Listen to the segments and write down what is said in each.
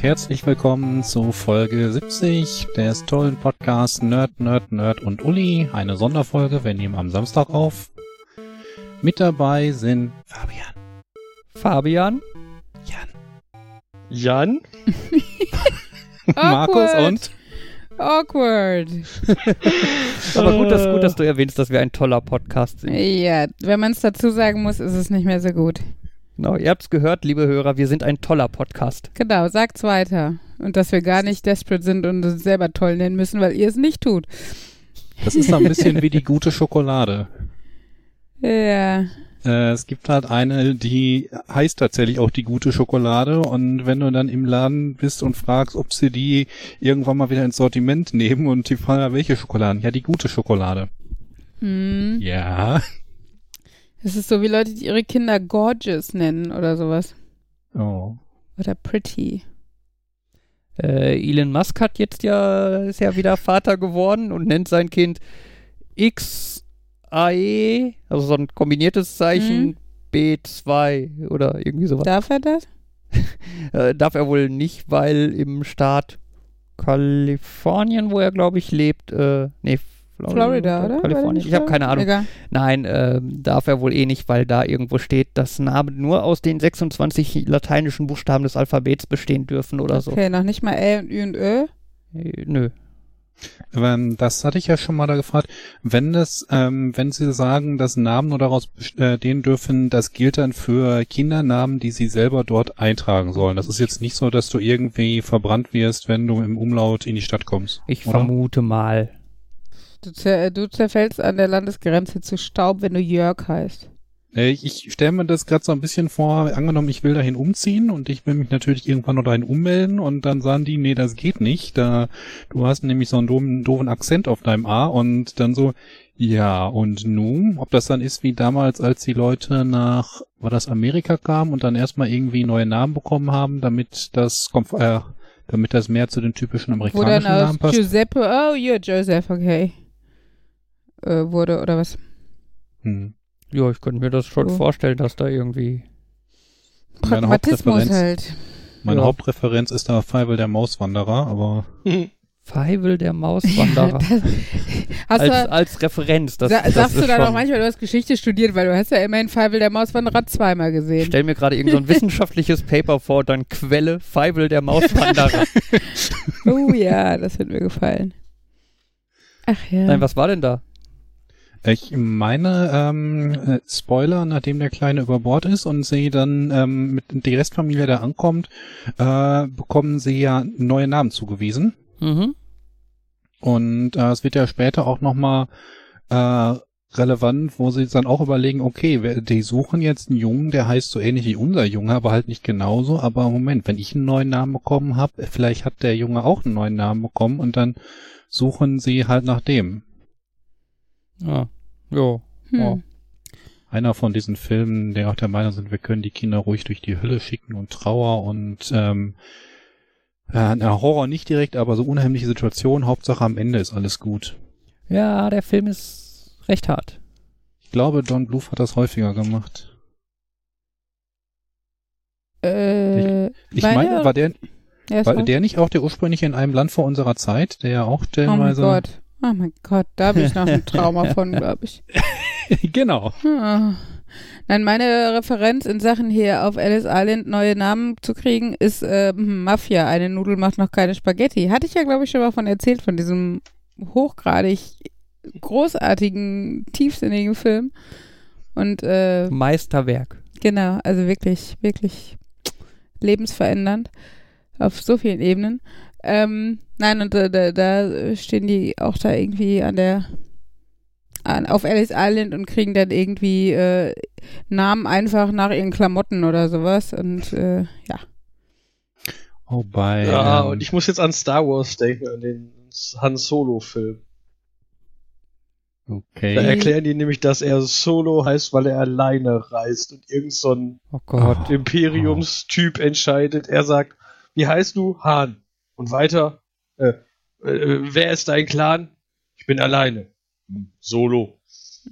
Und herzlich willkommen zu Folge 70 des tollen Podcasts Nerd, Nerd, Nerd und Uli. Eine Sonderfolge, wir nehmen am Samstag auf. Mit dabei sind Fabian, Fabian, Jan, Jan? Markus Awkward. und Awkward. aber gut, dass, gut, dass du erwähnst, dass wir ein toller Podcast sind. Ja, wenn man es dazu sagen muss, ist es nicht mehr so gut. Genau, ihr habt's gehört, liebe Hörer, wir sind ein toller Podcast. Genau, sagt's weiter. Und dass wir gar nicht desperate sind und uns selber toll nennen müssen, weil ihr es nicht tut. das ist ein bisschen wie die gute Schokolade. Ja. Äh, es gibt halt eine, die heißt tatsächlich auch die gute Schokolade und wenn du dann im Laden bist und fragst, ob sie die irgendwann mal wieder ins Sortiment nehmen und die fragen, ja, welche Schokoladen? Ja, die gute Schokolade. Hm. Ja. Es ist so wie Leute, die ihre Kinder gorgeous nennen oder sowas. Oh. Oder pretty. Äh, Elon Musk hat jetzt ja, ist ja wieder Vater geworden und nennt sein Kind XAE, also so ein kombiniertes Zeichen, Mhm. B2 oder irgendwie sowas. Darf er das? Äh, darf er wohl nicht, weil im Staat Kalifornien, wo er glaube ich lebt, äh, nee, Florida, Florida, oder? Kalifornien. Ich habe keine Ahnung. Egal. Nein, ähm, darf er wohl eh nicht, weil da irgendwo steht, dass Namen nur aus den 26 lateinischen Buchstaben des Alphabets bestehen dürfen oder so. Okay, noch nicht mal L und Ü und Ö. Äh, nö. Das hatte ich ja schon mal da gefragt. Wenn das, ähm, wenn Sie sagen, dass Namen nur daraus bestehen dürfen, das gilt dann für Kindernamen, die Sie selber dort eintragen sollen. Das ist jetzt nicht so, dass du irgendwie verbrannt wirst, wenn du im Umlaut in die Stadt kommst. Ich oder? vermute mal. Du, zer du zerfällst an der Landesgrenze zu Staub, wenn du Jörg heißt. Äh, Ich, ich stelle mir das gerade so ein bisschen vor, angenommen, ich will dahin umziehen und ich will mich natürlich irgendwann noch dahin ummelden und dann sagen die, nee, das geht nicht. Da, du hast nämlich so einen doofen, doofen Akzent auf deinem A und dann so, ja, und nun, ob das dann ist wie damals, als die Leute nach, war das Amerika kamen und dann erstmal irgendwie neue Namen bekommen haben, damit das, äh, damit das mehr zu den typischen amerikanischen Namen passt. Giuseppe, oh, you're Joseph, okay. Äh, wurde, oder was? Hm. Ja, ich könnte mir das schon Oh. vorstellen, dass da irgendwie. Meine Pragmatismus halt. meine Ja. Hauptpräferenz ist da Feivel der Mauswanderer, aber Feivel der Mauswanderer. Hast als, du, als Referenz. Das, sa das sagst du dann schon, auch manchmal, du hast Geschichte studiert, weil du hast ja immerhin Feivel der Mauswanderer zweimal Ich gesehen. stell mir gerade irgendein so ein wissenschaftliches Paper vor, dann Quelle Feivel der Mauswanderer. Oh ja, das wird mir gefallen. Ach ja. Nein, was war denn da? Ich meine, ähm, äh, Spoiler, nachdem der Kleine über Bord ist und sie dann ähm, mit die Restfamilie da ankommt, äh, bekommen sie ja neue Namen zugewiesen. Mhm. Und äh, es wird ja später auch nochmal äh, relevant, wo sie dann auch überlegen, okay, die suchen jetzt einen Jungen, der heißt so ähnlich wie unser Junge, aber halt nicht genauso. Aber Moment, wenn ich einen neuen Namen bekommen habe, vielleicht hat der Junge auch einen neuen Namen bekommen und dann suchen sie halt nach dem. Ja. Jo. hm. oh. einer von diesen Filmen, der auch der Meinung sind, wir können die Kinder ruhig durch die Hölle schicken und Trauer und ähm, äh, na, Horror nicht direkt, aber so unheimliche Situationen. Hauptsache am Ende ist alles gut. Ja, der Film ist recht hart. Ich glaube, Don Bluth hat das häufiger gemacht. Äh, Ich Meine- meine, war der, ja, war der nicht auch der ursprünglich in einem Land vor unserer Zeit, der ja auch Oh mein stellenweise. Gott. Oh mein Gott, da habe ich noch ein Trauma von, glaube ich. genau. Ah. Nein, meine Referenz in Sachen hier auf Alice Island neue Namen zu kriegen, ist äh, Mafia. Eine Nudel macht noch keine Spaghetti. Hatte ich ja, glaube ich, schon mal von erzählt, von diesem hochgradig großartigen, tiefsinnigen Film. Und äh, Meisterwerk. genau, also wirklich, wirklich lebensverändernd auf so vielen Ebenen. Ähm, nein, und äh, da, da stehen die auch da irgendwie an der an, auf Alice Island und kriegen dann irgendwie äh, Namen einfach nach ihren Klamotten oder sowas. Und äh, ja. Oh, bei. Ja, ähm, und ich muss jetzt an Star Wars denken, an den Han Solo-Film. okay. Da erklären die nämlich, dass er Solo heißt, weil er alleine reist und irgend so ein Oh Gott. Oh. Imperiumstyp entscheidet. Er sagt, wie heißt du? Han. Und weiter, äh, äh, wer ist dein Clan? Ich bin alleine. Solo.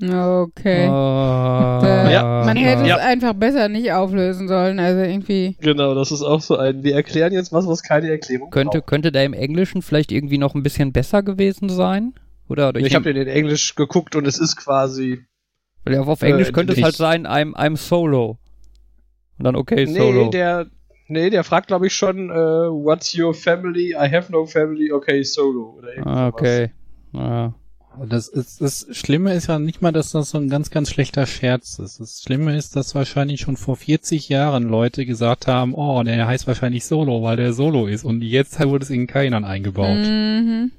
Okay. Da, Ja. Man hätte Ja. es einfach besser nicht auflösen sollen. Also irgendwie. Genau, das ist auch so ein. Wir erklären jetzt was, was keine Erklärung Könnte, braucht. könnte der im Englischen vielleicht irgendwie noch ein bisschen besser gewesen sein? Oder, oder Ich habe den in Englisch geguckt und es ist quasi. weil auf, auf äh, Englisch könnte es ich- halt sein, I'm, I'm solo. Und dann okay, solo. Nee, der. Nee, der fragt, glaube ich, schon, äh, what's your family? I have no family, okay, solo. Oder ah, okay. Ah. Das, ist, das Schlimme ist ja nicht mal, dass das so ein ganz, ganz schlechter Scherz ist. Das Schlimme ist, dass wahrscheinlich schon vor 40 Jahren Leute gesagt haben, oh, der heißt wahrscheinlich Solo, weil der Solo ist. Und jetzt wurde es in Kainern eingebaut. Mhm.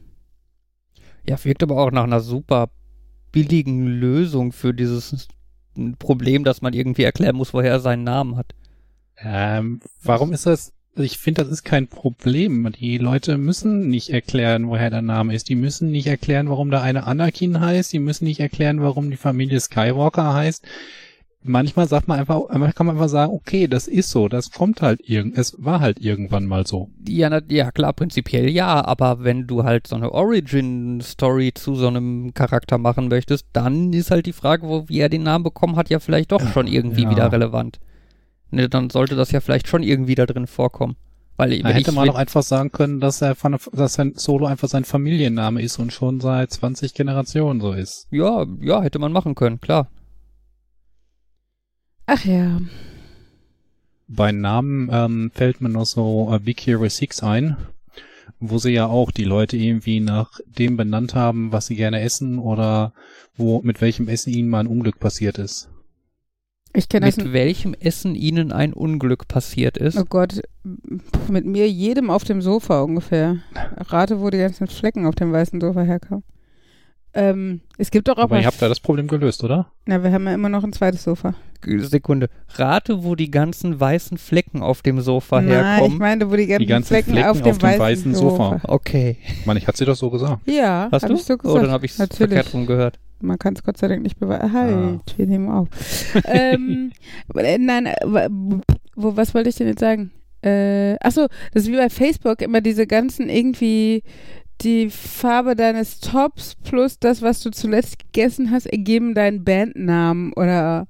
Ja, wirkt aber auch nach einer super billigen Lösung für dieses Problem, dass man irgendwie erklären muss, woher er seinen Namen hat. Ähm, warum ist das? Ich finde, das ist kein Problem. Die Leute müssen nicht erklären, woher der Name ist. Die müssen nicht erklären, warum da eine Anakin heißt. Die müssen nicht erklären, warum die Familie Skywalker heißt. Manchmal sagt man einfach, manchmal kann man einfach sagen, okay, das ist so, das kommt halt irgend, es war halt irgendwann mal so. Ja, na, ja, klar, prinzipiell ja, aber wenn du halt so eine Origin-Story zu so einem Charakter machen möchtest, dann ist halt die Frage, wo, wie er den Namen bekommen hat, ja vielleicht doch schon irgendwie Ja. wieder relevant. Ne, dann sollte das ja vielleicht schon irgendwie da drin vorkommen. Weil Da hätte ich, man doch einfach sagen können, dass er von, dass sein Solo einfach sein Familienname ist und schon seit 20 Generationen so ist. ja, ja, hätte man machen können, klar. Ach ja. Bei Namen ähm, fällt mir noch so äh, Big Hero 6 ein, wo sie ja auch die Leute irgendwie nach dem benannt haben, was sie gerne essen oder wo mit welchem Essen ihnen mal ein Unglück passiert ist. Ich kenne das. Mit welchem Essen ihnen ein Unglück passiert ist. Oh Gott, mit mir jedem auf dem Sofa ungefähr. Rate, wo die ganzen Flecken auf dem weißen Sofa herkommen. Ähm, es gibt doch auch Aber mal. ihr habt da das Problem gelöst, oder? Na, wir haben ja immer noch ein zweites Sofa. Sekunde. Rate, wo die ganzen weißen Flecken auf dem Sofa Nein, ich herkommen. meine, wo die ganzen, Die ganzen Flecken, Flecken auf dem auf dem weißen, weißen Sofa. Sofa. Okay. Ich meine, ich hatte sie doch so gesagt. Ja, Hast hab du? ich so oh, gesagt. dann habe ich es Natürlich. verkehrt rum gehört. Man kann es Gott sei Dank nicht beweisen. Halt, Ah. wir nehmen auf. ähm, äh, nein, äh, wo, was wollte ich denn jetzt sagen? Äh, achso, das ist wie bei Facebook immer diese ganzen irgendwie die Farbe deines Tops plus das, was du zuletzt gegessen hast, ergeben deinen Bandnamen oder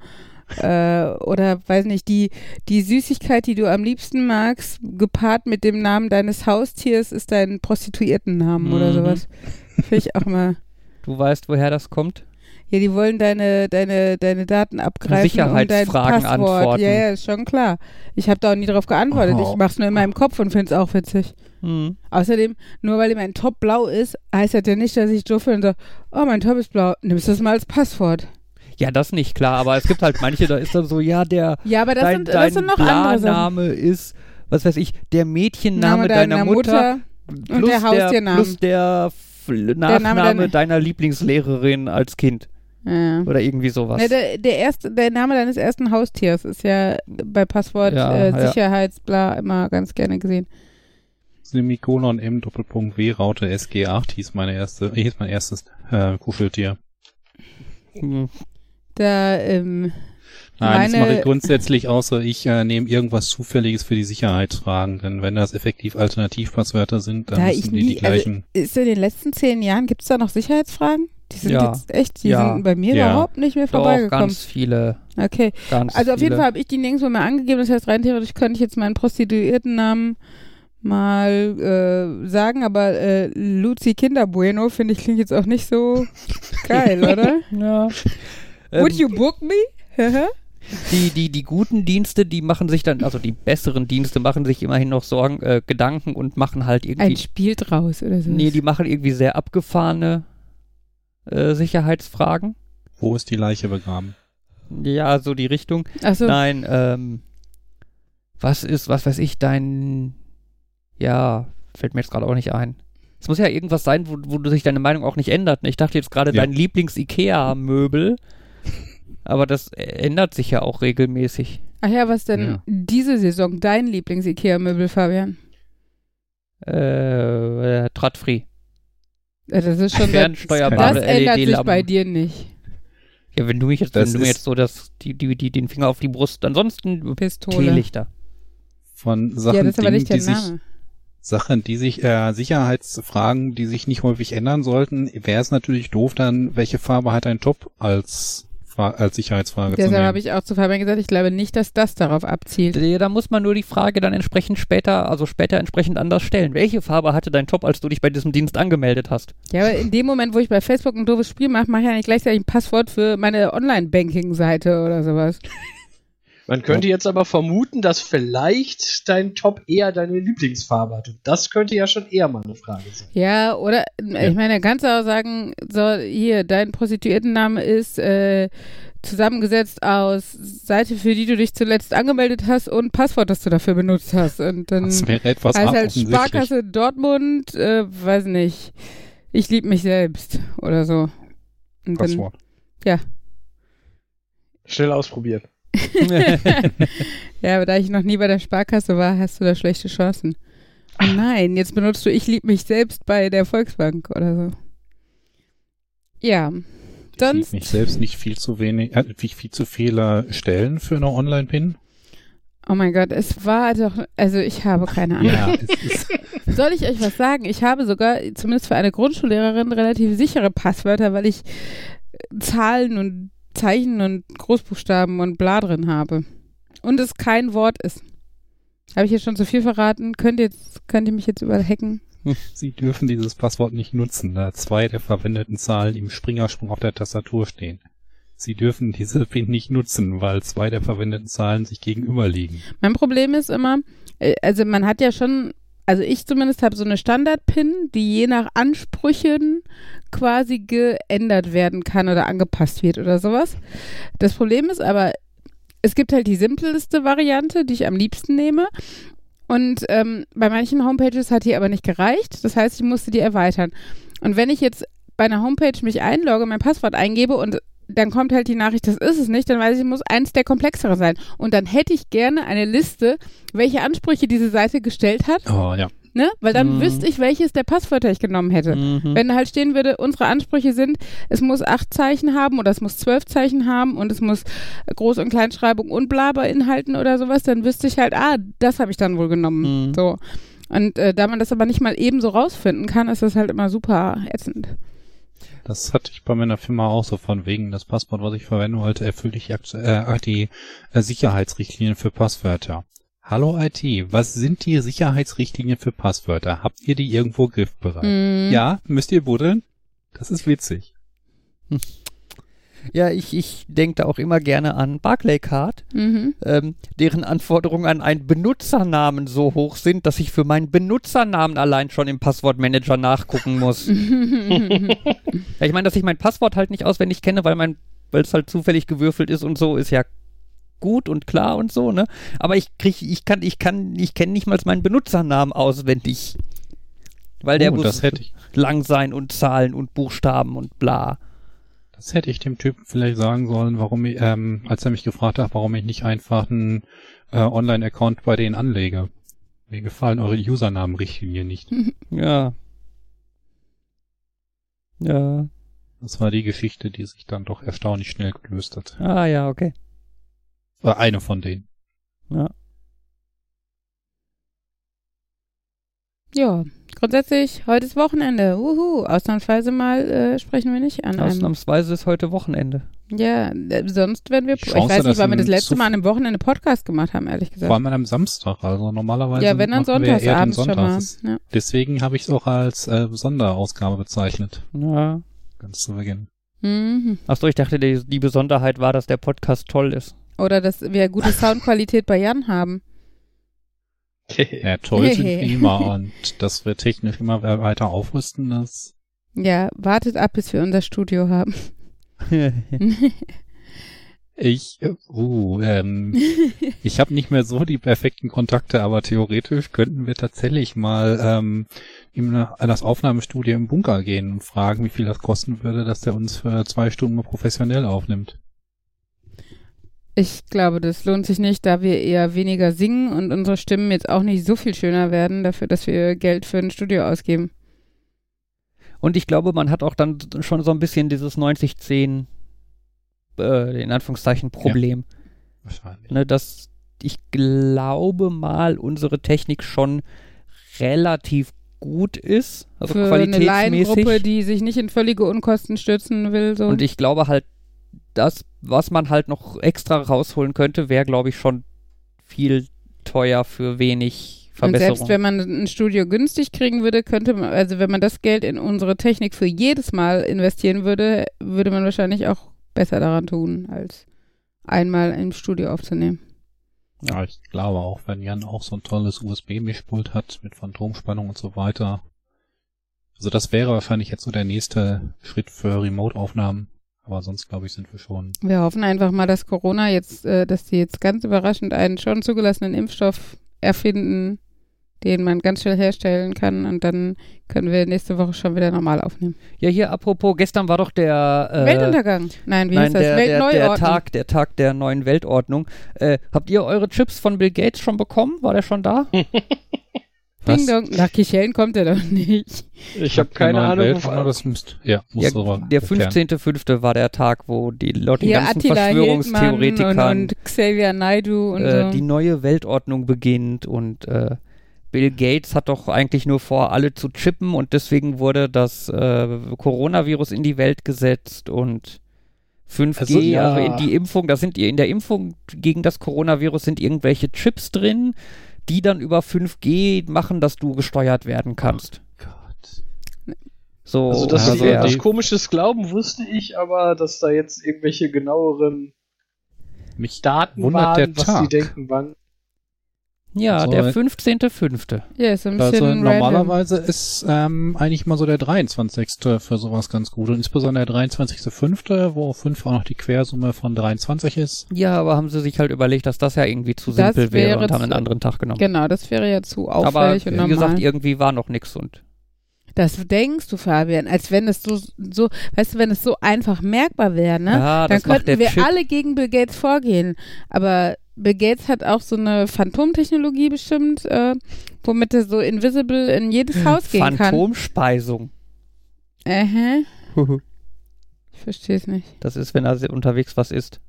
äh, oder weiß nicht, die, die Süßigkeit, die du am liebsten magst, gepaart mit dem Namen deines Haustiers, ist dein Prostituiertennamen oder Mhm. sowas. Finde ich auch mal. Du weißt, woher das kommt? Ja, die wollen deine, deine, deine Daten abgreifen und dein Sicherheitsfragen Passwort. antworten. Ja, ja, ist schon klar. Ich habe da auch nie drauf geantwortet. Oh. Ich mach's nur in meinem Kopf und find's auch witzig. Hm. Außerdem, nur weil mein Top blau ist, heißt das ja nicht, dass ich doof bin und sage, oh, mein Top ist blau, nimmst du das mal als Passwort. Ja, das nicht, klar. Aber es gibt halt manche, da ist dann so, ja, der Ja, aber das, dein, sind, dein das sind noch andere. Klarname ist, was weiß ich, der Mädchenname Name deiner, Mutter, und der Haustiernamen. plus der Nachname deiner- deiner Lieblingslehrerin als Kind. Ja. Oder irgendwie sowas. Ne, der, der, erste, der Name deines ersten Haustiers ist ja bei Passwort Ja, äh, ja. Sicherheitsbla immer ganz gerne gesehen. Semikolon M Doppelpunkt W Raute SG8 hieß meine erste, hieß mein erstes äh, Kuscheltier. Da, ähm, Nein, das mache ich grundsätzlich außer ich äh, nehme irgendwas Zufälliges für die Sicherheitsfragen, denn wenn das effektiv Alternativpasswörter sind, dann Da müssen ich die nie- die gleichen. ist in den letzten zehn Jahren, gibt es da noch Sicherheitsfragen? Die sind Ja. jetzt echt, die Ja. sind bei mir Ja. überhaupt nicht mehr Doch, vorbeigekommen. ganz viele. Okay, Ganz also auf viele. jeden Fall habe ich die nirgendwo mehr angegeben. Das heißt, rein theoretisch könnte ich jetzt meinen Prostituiertennamen mal äh, sagen, aber äh, Luzi Kinderbueno finde ich klingt jetzt auch nicht so geil, oder? Ja. Would Ähm, you book me? die, die, die guten Dienste, die machen sich dann, also die besseren Dienste machen sich immerhin noch Sorgen, äh, Gedanken und machen halt Ein irgendwie. Spiel draus oder so. Nee, die machen irgendwie sehr abgefahrene äh, Sicherheitsfragen. Wo ist die Leiche begraben? Ja, so die Richtung. Achso, Nein, ähm, was ist, was weiß ich, dein, ja, fällt mir jetzt gerade auch nicht ein. Es muss ja irgendwas sein, wo, wo sich deine Meinung auch nicht ändert. Ich dachte jetzt gerade Ja. dein Lieblings-Ikea-Möbel, aber das ändert sich ja auch regelmäßig. ach ja, was denn Ja. diese Saison dein Lieblings-Ikea-Möbel, Fabian? Äh, äh Tradfree. Ja, Das ist schon Fernsteuerbare das ändert sich LED-Lampen. bei dir nicht. Ja, wenn du mich jetzt, Das wenn du mir jetzt so das, die, die, die, den Finger auf die Brust, ansonsten Pistole. Teelichter. Von Sachen, Ja, das ist aber Dingen, nicht der die sich, Name. Sachen, die sich, äh, Sicherheitsfragen, die sich nicht häufig ändern sollten, wäre es natürlich doof, dann, welche Farbe hat ein Top als, Fra- als Sicherheitsfrage zu Deshalb nehmen. habe ich auch zu Fabian gesagt, ich glaube nicht, dass das darauf abzielt. Da muss man nur die Frage dann entsprechend später, also später entsprechend anders stellen. Welche Farbe hatte dein Top, als du dich bei diesem Dienst angemeldet hast? Ja, aber in dem Moment, wo ich bei Facebook ein doofes Spiel mache, mache ich ja nicht gleichzeitig ein Passwort für meine Online-Banking-Seite oder sowas. Man könnte jetzt aber vermuten, dass vielleicht dein Top eher deine Lieblingsfarbe hat. Und das könnte ja schon eher mal eine Frage sein. Ja, oder ich meine, er kannst du auch sagen, so, hier, dein Prostituiertenname ist äh, zusammengesetzt aus Seite, für die du dich zuletzt angemeldet hast und Passwort, das du dafür benutzt hast. Und dann das wäre etwas heißt halt. Sparkasse Dortmund, äh, weiß nicht, ich liebe mich selbst oder so. Und dann, Passwort. Schnell ausprobiert. ja, aber da ich noch nie bei der Sparkasse war, hast du da schlechte Chancen. Oh nein, jetzt benutzt du Ich liebe mich selbst bei der Volksbank oder so. Ja. Ich Sonst, mich selbst nicht viel zu wenig, äh, viel, zu viele Stellen für eine Online-Pin. oh mein Gott, es war doch, also ich habe keine Ahnung. Ja, Soll ich euch was sagen? Ich habe sogar, zumindest für eine Grundschullehrerin, relativ sichere Passwörter, weil ich Zahlen und Zeichen und Großbuchstaben und bla drin habe. Und es kein Wort ist. Habe ich jetzt schon zu viel verraten? Könnt ihr, jetzt, könnt ihr mich jetzt überhacken? Sie dürfen dieses Passwort nicht nutzen, da zwei der verwendeten Zahlen im Springersprung auf der Tastatur stehen. Sie dürfen diese PIN nicht nutzen, weil zwei der verwendeten Zahlen sich gegenüberliegen. Mein Problem ist immer, äh, also man hat ja schon, also ich zumindest habe so eine Standard-Pin, die je nach Ansprüchen quasi geändert werden kann oder angepasst wird oder sowas. Das Problem ist aber, es gibt halt die simpleste Variante, die ich am liebsten nehme. Und ähm, bei manchen Homepages hat die aber nicht gereicht. Das heißt, ich musste die erweitern. Und wenn ich jetzt bei einer Homepage mich einlogge, mein Passwort eingebe und dann kommt halt die Nachricht, das ist es nicht, dann weiß ich, muss eins der komplexere sein. Und dann hätte ich gerne eine Liste, welche Ansprüche diese Seite gestellt hat, Oh ja. ne? Weil dann Mhm. wüsste ich, welches der Passwörter ich genommen hätte. Mhm. Wenn halt stehen würde, unsere Ansprüche sind, es muss acht Zeichen haben oder es muss zwölf Zeichen haben und es muss Groß- und Kleinschreibung und bla beinhalten oder sowas, dann wüsste ich halt, ah, das habe ich dann wohl genommen. Mhm. So. Und äh, da man das aber nicht mal eben so rausfinden kann, ist das halt immer super ätzend. Das hatte ich bei meiner Firma auch so von wegen, das Passwort, was ich verwenden wollte, erfüllt die, aktu- äh, die äh, Sicherheitsrichtlinien für Passwörter. Hallo IT, was sind die Sicherheitsrichtlinien für Passwörter? Habt ihr die irgendwo griffbereit? Mhm. Ja, müsst ihr buddeln? Das ist witzig. Ja, ich, ich denke da auch immer gerne an Barclaycard, Mhm. ähm, deren Anforderungen an einen Benutzernamen so hoch sind, dass ich für meinen Benutzernamen allein schon im Passwortmanager nachgucken muss. ja, ich meine, dass ich mein Passwort halt nicht auswendig kenne, weil mein, weil es halt zufällig gewürfelt ist und so, ist ja gut und klar und so, ne? Aber ich krieg, ich kann, ich kann, ich kenne nicht mal meinen Benutzernamen auswendig. Weil der oh, muss das hätte ich, lang sein und Zahlen und Buchstaben und bla. Das hätte ich dem Typen vielleicht sagen sollen, warum ich, ähm, als er mich gefragt hat, warum ich nicht einfach einen äh, Online-Account bei denen anlege. Mir gefallen eure Usernamen-Richtlinien nicht. Ja. Ja. Das war die Geschichte, die sich dann doch erstaunlich schnell gelöst hat. Ah ja, okay. War eine von denen. Ja. Ja, grundsätzlich, heute ist Wochenende. Uhu, ausnahmsweise mal äh, sprechen wir nicht an einem. Ausnahmsweise ist heute Wochenende. Ja, äh, sonst werden wir. Die Ich Chance, weiß nicht, wann wir das letzte Mal an einem Wochenende Podcast gemacht haben, ehrlich gesagt. Vor allem an einem Samstag, also normalerweise. ja, wenn dann machen wir eher den sonntagsabends schon mal. Sonntags. Ja. Deswegen habe ich es auch als äh, Sonderausgabe bezeichnet. Ja. Ganz zu Beginn. Mhm. Achso, ich dachte, die, die Besonderheit war, dass der Podcast toll ist. Oder dass wir gute Soundqualität bei Jan haben. Ja, toll sind wir immer und dass wir technisch immer weiter aufrüsten, das Ja, wartet ab, bis wir unser Studio haben. ich, uh, ähm, ich habe nicht mehr so die perfekten Kontakte, aber theoretisch könnten wir tatsächlich mal ähm, in das Aufnahmestudio im Bunker gehen und fragen, wie viel das kosten würde, dass der uns für zwei Stunden mal professionell aufnimmt. Ich glaube, das lohnt sich nicht, da wir eher weniger singen und unsere Stimmen jetzt auch nicht so viel schöner werden, dafür, dass wir Geld für ein Studio ausgeben. Und ich glaube, man hat auch dann schon so ein bisschen dieses 90-10, äh, in Anführungszeichen, Problem. Wahrscheinlich. Ne, dass ich glaube mal, unsere Technik schon relativ gut ist, also Für eine Laiengruppe, qualitätsmäßig. die sich nicht in völlige Unkosten stürzen will. So. Und ich glaube halt, das, was man halt noch extra rausholen könnte, wäre, glaube ich, schon viel teuer für wenig Und Verbesserung. selbst wenn man ein Studio günstig kriegen würde, könnte man, also wenn man das Geld in unsere Technik für jedes Mal investieren würde, würde man wahrscheinlich auch besser daran tun, als einmal im Studio aufzunehmen. Ja, ich glaube auch, wenn Jan auch so ein tolles USB-Mischpult hat mit Phantomspannung und so weiter. Also das wäre wahrscheinlich jetzt so der nächste Schritt für Remote-Aufnahmen. Aber sonst glaube ich, sind wir schon. Wir hoffen einfach mal, dass Corona jetzt, äh, dass die jetzt ganz überraschend einen schon zugelassenen Impfstoff erfinden, den man ganz schnell herstellen kann und dann können wir nächste Woche schon wieder normal aufnehmen. ja, hier apropos, gestern war doch der äh, Weltuntergang. Nein, wie Nein, heißt das? der, der, der Weltneuordnung. Tag, der Tag der neuen Weltordnung. Äh, habt ihr eure Chips von Bill Gates schon bekommen? War der schon da? Ding dong. Nach Kichellen kommt er doch nicht. Ich habe keine Ahnung. Welt, aber das müsst, ja, muss Ja, aber der erklären. 15.05. war der Tag, wo die Leute, die Hier ganzen Attila Verschwörungstheoretikern und, und Xavier Naidu und äh, so. die neue Weltordnung beginnt und äh, Bill Gates hat doch eigentlich nur vor, alle zu chippen und deswegen wurde das äh, Coronavirus in die Welt gesetzt und 5G, Also, ja. also in die Impfung, da sind in der Impfung gegen das Coronavirus sind irgendwelche Chips drin, die dann über 5G machen, dass du gesteuert werden kannst. Gott. So, Also, dass Also etwas komisches glauben, wusste ich, aber dass da jetzt irgendwelche genaueren Mich Daten wundert waren, der was Tag. die denken, wann. Ja, so, der äh, 15.05. ja, ist so ein Also bisschen random. normalerweise ist ähm, eigentlich mal so der 23. für sowas ganz gut. Und insbesondere der 23.05., wo 5 auch noch die Quersumme von 23 ist. Ja, aber haben sie sich halt überlegt, dass das ja irgendwie zu Das simpel wäre wäre und haben einen anderen Tag genommen. Genau, das wäre ja zu aber auffällig wie und normal. gesagt, irgendwie war noch nix und das denkst du, Fabian, als wenn es so, so, weißt du, wenn es so einfach merkbar wäre, ne? ja, Dann könnten wir Chip. alle gegen Bill Gates vorgehen. Aber Bill Gates hat auch so eine Phantomtechnologie bestimmt, äh, womit er so invisible in jedes Haus gehen kann. Phantomspeisung. Äh, ich verstehe es nicht. Das ist, wenn er unterwegs was isst.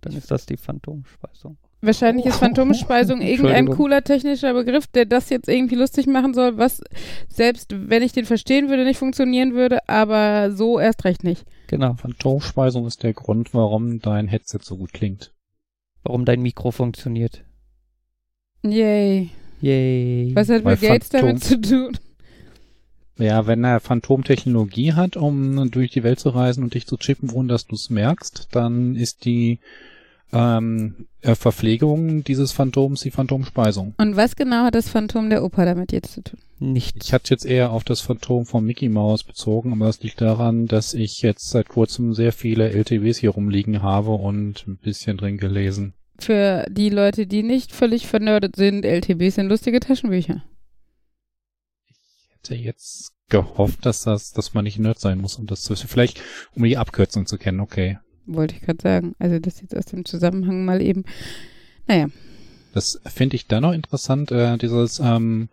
Dann ist das die Phantomspeisung. Wahrscheinlich ist Phantomspeisung irgendein Entschuldigung. cooler technischer Begriff, der das jetzt irgendwie lustig machen soll, was selbst wenn ich den verstehen würde, nicht funktionieren würde, aber so erst recht nicht. Genau. Phantomspeisung ist der Grund, warum dein Headset so gut klingt. Warum dein Mikro funktioniert. Yay. Yay. Was hat Weil Bill Gates Phantom- damit zu tun? Ja, wenn er Phantomtechnologie hat, um durch die Welt zu reisen und dich zu chippen, ohne dass du es merkst, dann ist die ähm, äh, Verpflegung dieses Phantoms die Phantomspeisung. Und was genau hat das Phantom der Oper damit jetzt zu tun? Nichts. Ich hatte jetzt eher auf das Phantom von Mickey Mouse bezogen, aber das liegt daran, dass ich jetzt seit kurzem sehr viele LTWs hier rumliegen habe und ein bisschen drin gelesen. Für die Leute, die nicht völlig vernördet sind, LTBs sind lustige Taschenbücher. Ich hätte jetzt gehofft, dass das, dass man nicht Nerd sein muss, um das zu wissen. Vielleicht, um die Abkürzung zu kennen, okay. Wollte ich gerade sagen. Also das jetzt aus dem Zusammenhang mal eben. Naja, Das finde ich dann noch interessant, äh, dieses ähm,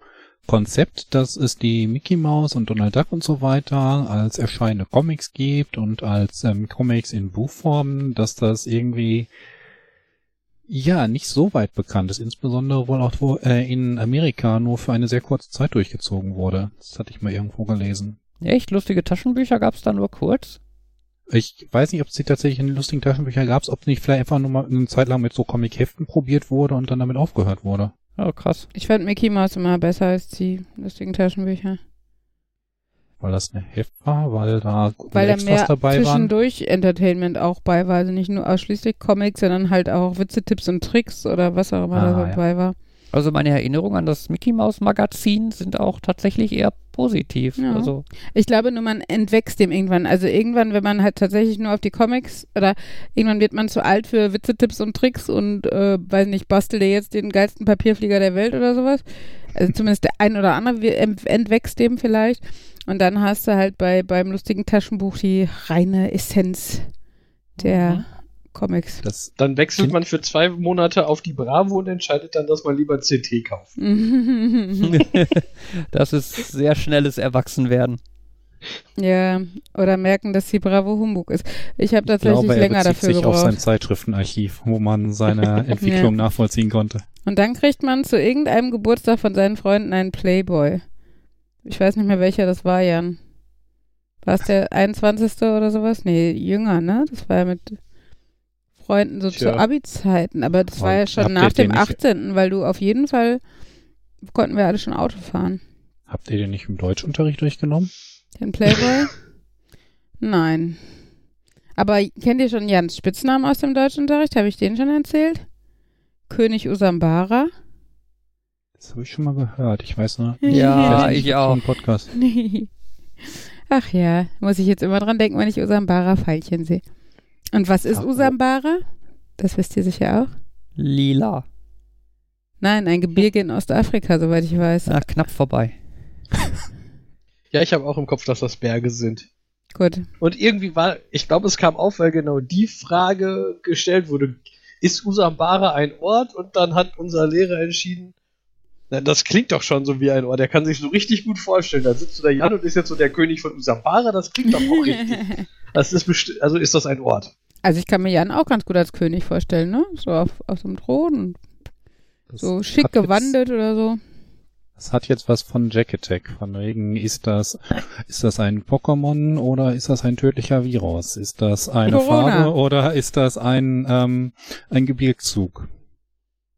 Konzept, dass es die Mickey Mouse und Donald Duck und so weiter als erscheinende Comics gibt und als ähm, Comics in Buchform, dass das irgendwie ja nicht so weit bekannt ist, insbesondere wohl auch wo, äh, in Amerika nur für eine sehr kurze Zeit durchgezogen wurde. Das hatte ich mal irgendwo gelesen. Echt lustige Taschenbücher gab's da nur kurz? Ich weiß nicht, ob es die tatsächlich in den lustigen Taschenbüchern gab, ob es nicht vielleicht einfach nur mal eine Zeit lang mit so Comic-Heften probiert wurde und dann damit aufgehört wurde. Oh, krass. ich fand Mickey Mouse immer besser als die lustigen Taschenbücher. Weil das eine Heft war, weil da Weil da Extras mehr dabei waren. zwischendurch Entertainment auch bei war. Also nicht nur ausschließlich Comics, sondern halt auch Witze, Tipps und Tricks oder was auch immer Ah, da ja. dabei war. Also meine Erinnerungen an das Mickey Mouse Magazin sind auch tatsächlich eher positiv. Ja. Also Ich glaube nur, man entwächst dem irgendwann. Also irgendwann, wenn man halt tatsächlich nur auf die Comics oder irgendwann wird man zu alt für Witze, Tipps und Tricks und äh, weiß nicht, bastel dir jetzt den geilsten Papierflieger der Welt oder sowas. Also zumindest der ein oder andere entwächst dem vielleicht. Und dann hast du halt bei beim lustigen Taschenbuch die reine Essenz der Mhm. Comics. Das, Dann wechselt Kind- man für zwei Monate auf die Bravo und entscheidet dann, dass man lieber CT kauft. das ist sehr schnelles Erwachsenwerden. Ja, oder merken, dass die Bravo Humbug ist. Ich habe Ich tatsächlich glaube, er länger dafür sich auf sein gebraucht. Zeitschriftenarchiv, wo man seine Entwicklung nachvollziehen konnte. Und dann kriegt man zu irgendeinem Geburtstag von seinen Freunden einen Playboy. Ich weiß nicht mehr, welcher das war, Jan. War es der 21. oder sowas? Nee, jünger, ne? Das war ja mit Freunden so Tja. zu Abi-Zeiten. Aber das war ja Und schon nach dem nicht- 18., weil du auf jeden Fall konnten wir alle schon Auto fahren. Habt ihr den nicht im Deutschunterricht durchgenommen? Den Playboy? Nein. Aber kennt ihr schon Jans Spitznamen aus dem Deutschunterricht? Habe ich den schon erzählt? König Usambara? Das habe ich schon mal gehört. Ich weiß nur. Ja, nicht, ich auch. Podcast. Ach ja, muss ich jetzt immer dran denken, wenn ich Usambara-Pfeilchen sehe. Und was ist Ach, Usambara? Das wisst ihr sicher auch. Lila. Nein, ein Gebirge in Ostafrika, soweit ich weiß. Ja, knapp vorbei. Ja, ich habe auch im Kopf, dass das Berge sind. Gut. Und irgendwie war, ich glaube, es kam auf, weil genau die Frage gestellt wurde, ist Usambara ein Ort? Und dann hat unser Lehrer entschieden, das klingt doch schon so wie ein Ort. Der kann sich so richtig gut vorstellen. Da sitzt so der Jan und ist jetzt so der König von Usambara. Das klingt doch auch richtig. Das ist besti- also ist das ein Ort. Also ich kann mir Jan auch ganz gut als König vorstellen, ne? So auf, auf so einem Thron und Das so schick hat jetzt- gewandelt oder so. Das hat jetzt was von Jack Attack. Von wegen, ist das, ist das ein Pokémon oder ist das ein tödlicher Virus? Ist das eine Corona. Farbe oder ist das ein, ähm, ein Gebirgszug?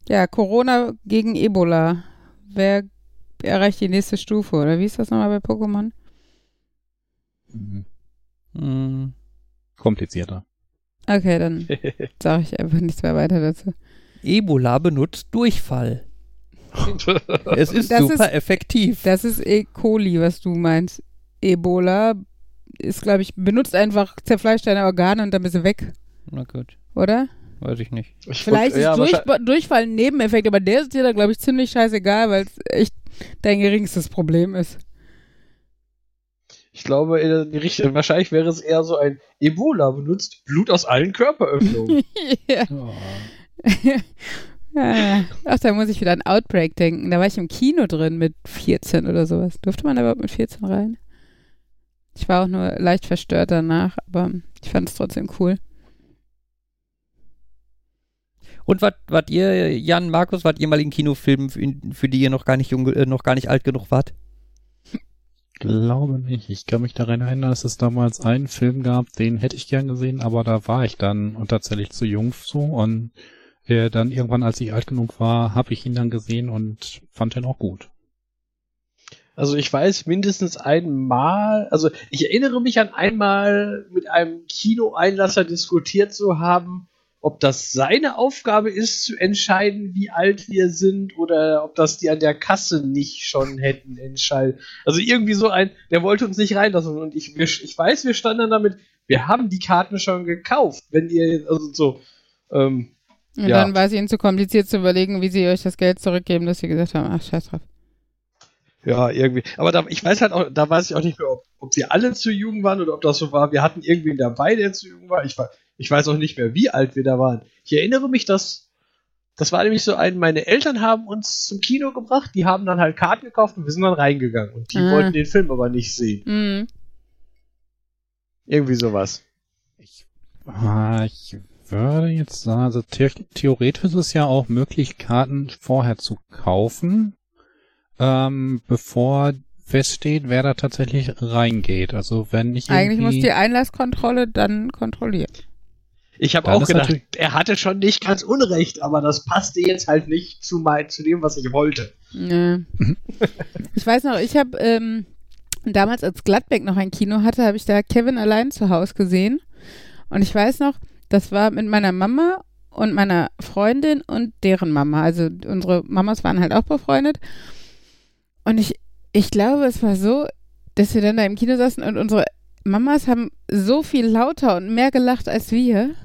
Ja, Corona gegen Ebola. Wer erreicht die nächste Stufe? Oder wie ist das nochmal bei Pokémon? Mhm. Hm. Komplizierter. Okay, dann sage ich einfach nichts mehr weiter dazu. Ebola benutzt Durchfall. Es ist Das super ist- effektiv. Das ist E. coli, was du meinst. Ebola ist, glaube ich, benutzt einfach, zerfleischt deine Organe und dann bist du weg, Na gut, oder? Weiß ich nicht. Ich Vielleicht wollt- ja, ist Durch, Durchfall ein Nebeneffekt, aber der ist dir da, glaube ich, ziemlich scheißegal, weil es echt dein geringstes Problem ist. Ich glaube, in die Richtung, wahrscheinlich wäre es eher so ein Ebola benutzt Blut aus allen Körperöffnungen. ja. Ah, Ach, da muss ich wieder an Outbreak denken. Da war ich im Kino drin mit 14 oder sowas. Durfte man da überhaupt mit 14 rein? Ich war auch nur leicht verstört danach, aber ich fand es trotzdem cool. Und was wart ihr, Jan, Markus, wart ihr mal in Kinofilmen, für, für die ihr noch gar nicht jung, äh, noch gar nicht alt genug wart? Glaube nicht. Ich kann mich daran erinnern, dass es damals einen Film gab, den hätte ich gern gesehen, aber da war ich dann und tatsächlich zu jung zu und äh, dann irgendwann, als ich alt genug war, habe ich ihn dann gesehen und fand ihn auch gut. Also ich weiß mindestens einmal, also ich erinnere mich an einmal mit einem Kinoeinlasser diskutiert zu haben, ob das seine Aufgabe ist, zu entscheiden, wie alt wir sind, oder ob das die an der Kasse nicht schon hätten entscheiden. Also irgendwie so ein, der wollte uns nicht reinlassen. Und ich, ich weiß, wir standen dann damit, wir haben die Karten schon gekauft. Wenn ihr, also so, ähm, Und Ja. dann war es ihnen zu kompliziert zu überlegen, wie sie euch das Geld zurückgeben, dass sie gesagt haben, ach, scheiß drauf. Ja, irgendwie. Aber da, ich weiß halt auch, da weiß ich auch nicht mehr, ob, ob sie alle zu jung waren oder ob das so war. Wir hatten irgendwen dabei, der zu jung war. Ich, war, ich weiß auch nicht mehr, wie alt wir da waren. Ich erinnere mich, dass das war nämlich so ein, meine Eltern haben uns zum Kino gebracht, die haben dann halt Karten gekauft und wir sind dann reingegangen. Und die Ah. wollten den Film aber nicht sehen. Mhm. Irgendwie sowas. Ich, ah, ich würde jetzt sagen, also the theoretisch ist es ja auch möglich, Karten vorher zu kaufen, ähm, bevor feststeht, wer da tatsächlich reingeht. Also wenn ich Eigentlich muss die Einlasskontrolle dann kontrollieren. Ich habe auch gedacht, er hatte schon nicht ganz unrecht, aber das passte jetzt halt nicht zu, mein, zu dem, was ich wollte. Nee. ich weiß noch, ich habe ähm, damals, als Gladbeck noch ein Kino hatte, habe ich da Kevin allein zu Hause gesehen. Und ich weiß noch, das war mit meiner Mama und meiner Freundin und deren Mama. Also unsere Mamas waren halt auch befreundet. Und ich, ich glaube, es war so, dass wir dann da im Kino saßen und unsere Mamas haben so viel lauter und mehr gelacht als wir,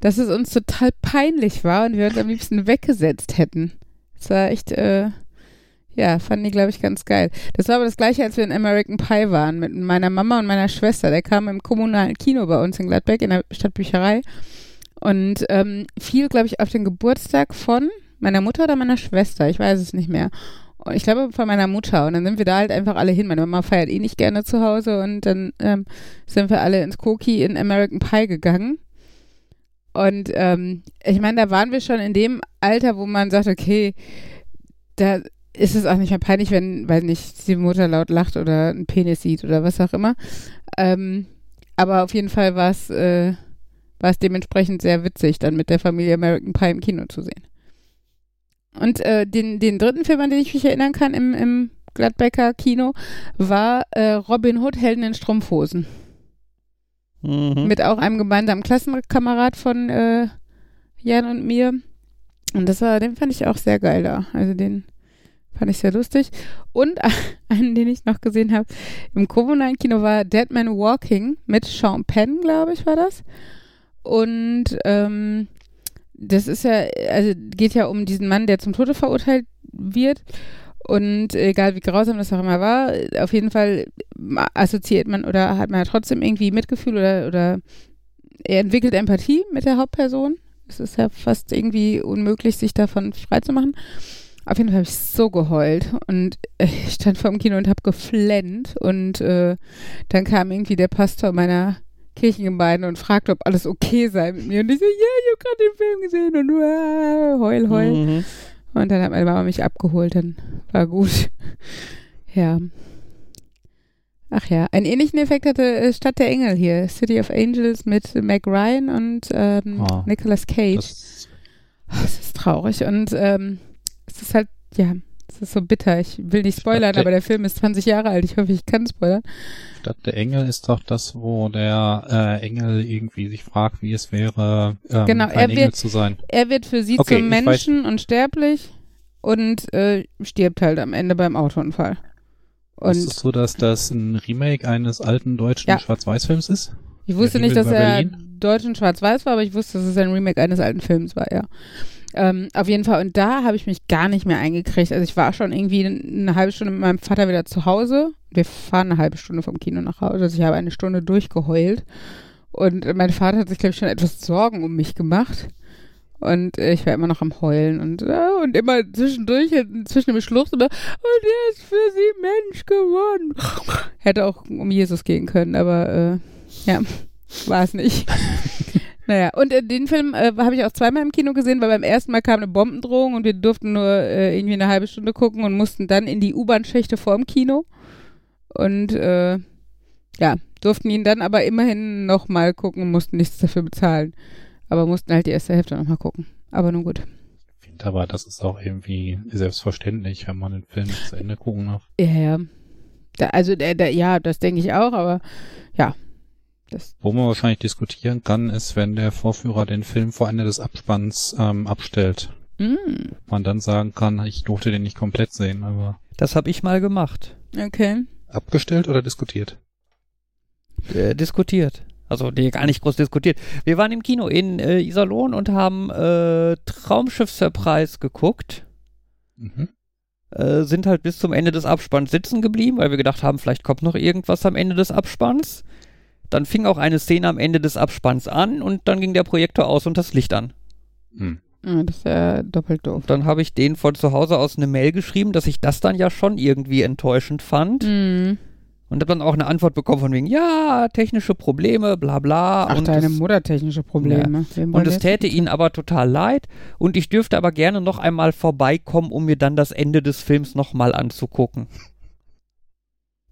dass es uns total peinlich war und wir uns am liebsten weggesetzt hätten. Es war echt, äh, ja, fanden die, glaube ich, ganz geil. Das war aber das gleiche, als wir in American Pie waren, mit meiner Mama und meiner Schwester. Der kam im kommunalen Kino bei uns in Gladbeck, in der Stadtbücherei. Und ähm, fiel, glaube ich, auf den Geburtstag von meiner Mutter oder meiner Schwester, ich weiß es nicht mehr. Ich glaube von meiner Mutter. Und dann sind wir da halt einfach alle hin. Meine Mama feiert eh nicht gerne zu Hause und dann ähm, sind wir alle ins Koki in American Pie gegangen. Und ähm, ich meine, da waren wir schon in dem Alter, wo man sagt, okay, da ist es auch nicht mehr peinlich, wenn, weil nicht die Mutter laut lacht oder einen Penis sieht oder was auch immer. Ähm, aber auf jeden Fall war es äh, dementsprechend sehr witzig, dann mit der Familie American Pie im Kino zu sehen. Und äh, den, den dritten Film, an den ich mich erinnern kann im, im Gladbecker Kino, war äh, Robin Hood, Helden in Strumpfhosen. Mhm. Mit auch einem gemeinsamen Klassenkamerad von äh, Jan und mir. Und das war, den fand ich auch sehr geil da. Also den fand ich sehr lustig. Und einen, den ich noch gesehen habe im Covenant-Kino war Dead Man Walking mit Sean Penn, glaube ich, war das. Und ähm, das ist ja, also geht ja um diesen Mann, der zum Tode verurteilt wird. Und egal wie grausam das auch immer war, auf jeden Fall assoziiert man oder hat man ja trotzdem irgendwie Mitgefühl oder, oder er entwickelt Empathie mit der Hauptperson. Es ist ja fast irgendwie unmöglich, sich davon freizumachen. Auf jeden Fall habe ich so geheult und ich stand vor dem Kino und habe geflennt und äh, dann kam irgendwie der Pastor meiner Kirchengemeinde und fragte, ob alles okay sei mit mir und ich so, ja, ich habe gerade den Film gesehen und uh, heul, heul. Mhm. Und dann hat meine Mama mich abgeholt, dann war gut. Ja. Ach ja, einen ähnlichen Effekt hatte äh, Stadt der Engel hier, City of Angels mit Meg Ryan und ähm, Ah, Nicolas Cage. Das, Oh, es ist traurig und ähm, es ist halt, ja, es ist so bitter. Ich will nicht spoilern, der- aber der Film ist 20 Jahre alt. Ich hoffe, ich kann spoilern. Stadt der Engel ist doch das, wo der äh, Engel irgendwie sich fragt, wie es wäre, ähm, Genau, ein er Engel wird- zu sein. Er wird für sie Okay, zum ich weiß- Menschen und sterblich und äh, stirbt halt am Ende beim Autounfall. Und ist es so, dass das ein Remake eines alten deutschen Ja. Schwarz-Weiß-Films ist? Ich wusste nicht, dass er Berlin? deutsch und schwarz-weiß war, aber ich wusste, dass es ein Remake eines alten Films war, ja. Ähm, auf jeden Fall. Und da habe ich mich gar nicht mehr eingekriegt. Also ich war schon irgendwie eine halbe Stunde mit meinem Vater wieder zu Hause. Wir fahren eine halbe Stunde vom Kino nach Hause. Also ich habe eine Stunde durchgeheult. Und mein Vater hat sich, glaube ich, schon etwas Sorgen um mich gemacht. Und äh, ich war immer noch am Heulen und, äh, und immer zwischendurch, äh, zwischen dem Schluchz immer, und er ist für sie Mensch geworden. Hätte auch um Jesus gehen können, aber äh, ja, war es nicht. naja, und äh, den Film äh, habe ich auch zweimal im Kino gesehen, weil beim ersten Mal kam eine Bombendrohung und wir durften nur äh, irgendwie eine halbe Stunde gucken und mussten dann in die U-Bahn-Schächte vorm Kino. Und äh, ja, durften ihn dann aber immerhin nochmal gucken und mussten nichts dafür bezahlen. Aber mussten halt die erste Hälfte nochmal gucken. Aber nun gut. Ich finde aber, das ist auch irgendwie selbstverständlich, wenn man den Film nicht zu Ende gucken darf. Ja, ja. Da, also, der, der, ja, das denke ich auch, aber ja. Das, Wo man wahrscheinlich diskutieren kann, ist, wenn der Vorführer den Film vor Ende des Abspanns ähm, abstellt. mm, Man dann sagen kann, ich durfte den nicht komplett sehen, aber Das habe ich mal gemacht. okay. abgestellt oder diskutiert? Äh, diskutiert. Also nee, gar nicht groß diskutiert. Wir waren im Kino in äh, Iserlohn und haben äh, Traumschiff Surprise geguckt. Mhm. Äh, sind halt bis zum Ende des Abspanns sitzen geblieben, weil wir gedacht haben, vielleicht kommt noch irgendwas am Ende des Abspanns. Dann fing auch eine Szene am Ende des Abspanns an und dann ging der Projektor aus und das Licht an. Hm. Ja, das ist ja doppelt doof. Und dann habe ich denen von zu Hause aus eine Mail geschrieben, dass ich das dann ja schon irgendwie enttäuschend fand. Mm. Und habe dann auch eine Antwort bekommen von wegen, ja, technische Probleme, bla bla. Ach, und deine es, Mutter technische Probleme. Wollen und es täte ihnen aber total leid. Und ich dürfte aber gerne noch einmal vorbeikommen, um mir dann das Ende des Films nochmal anzugucken.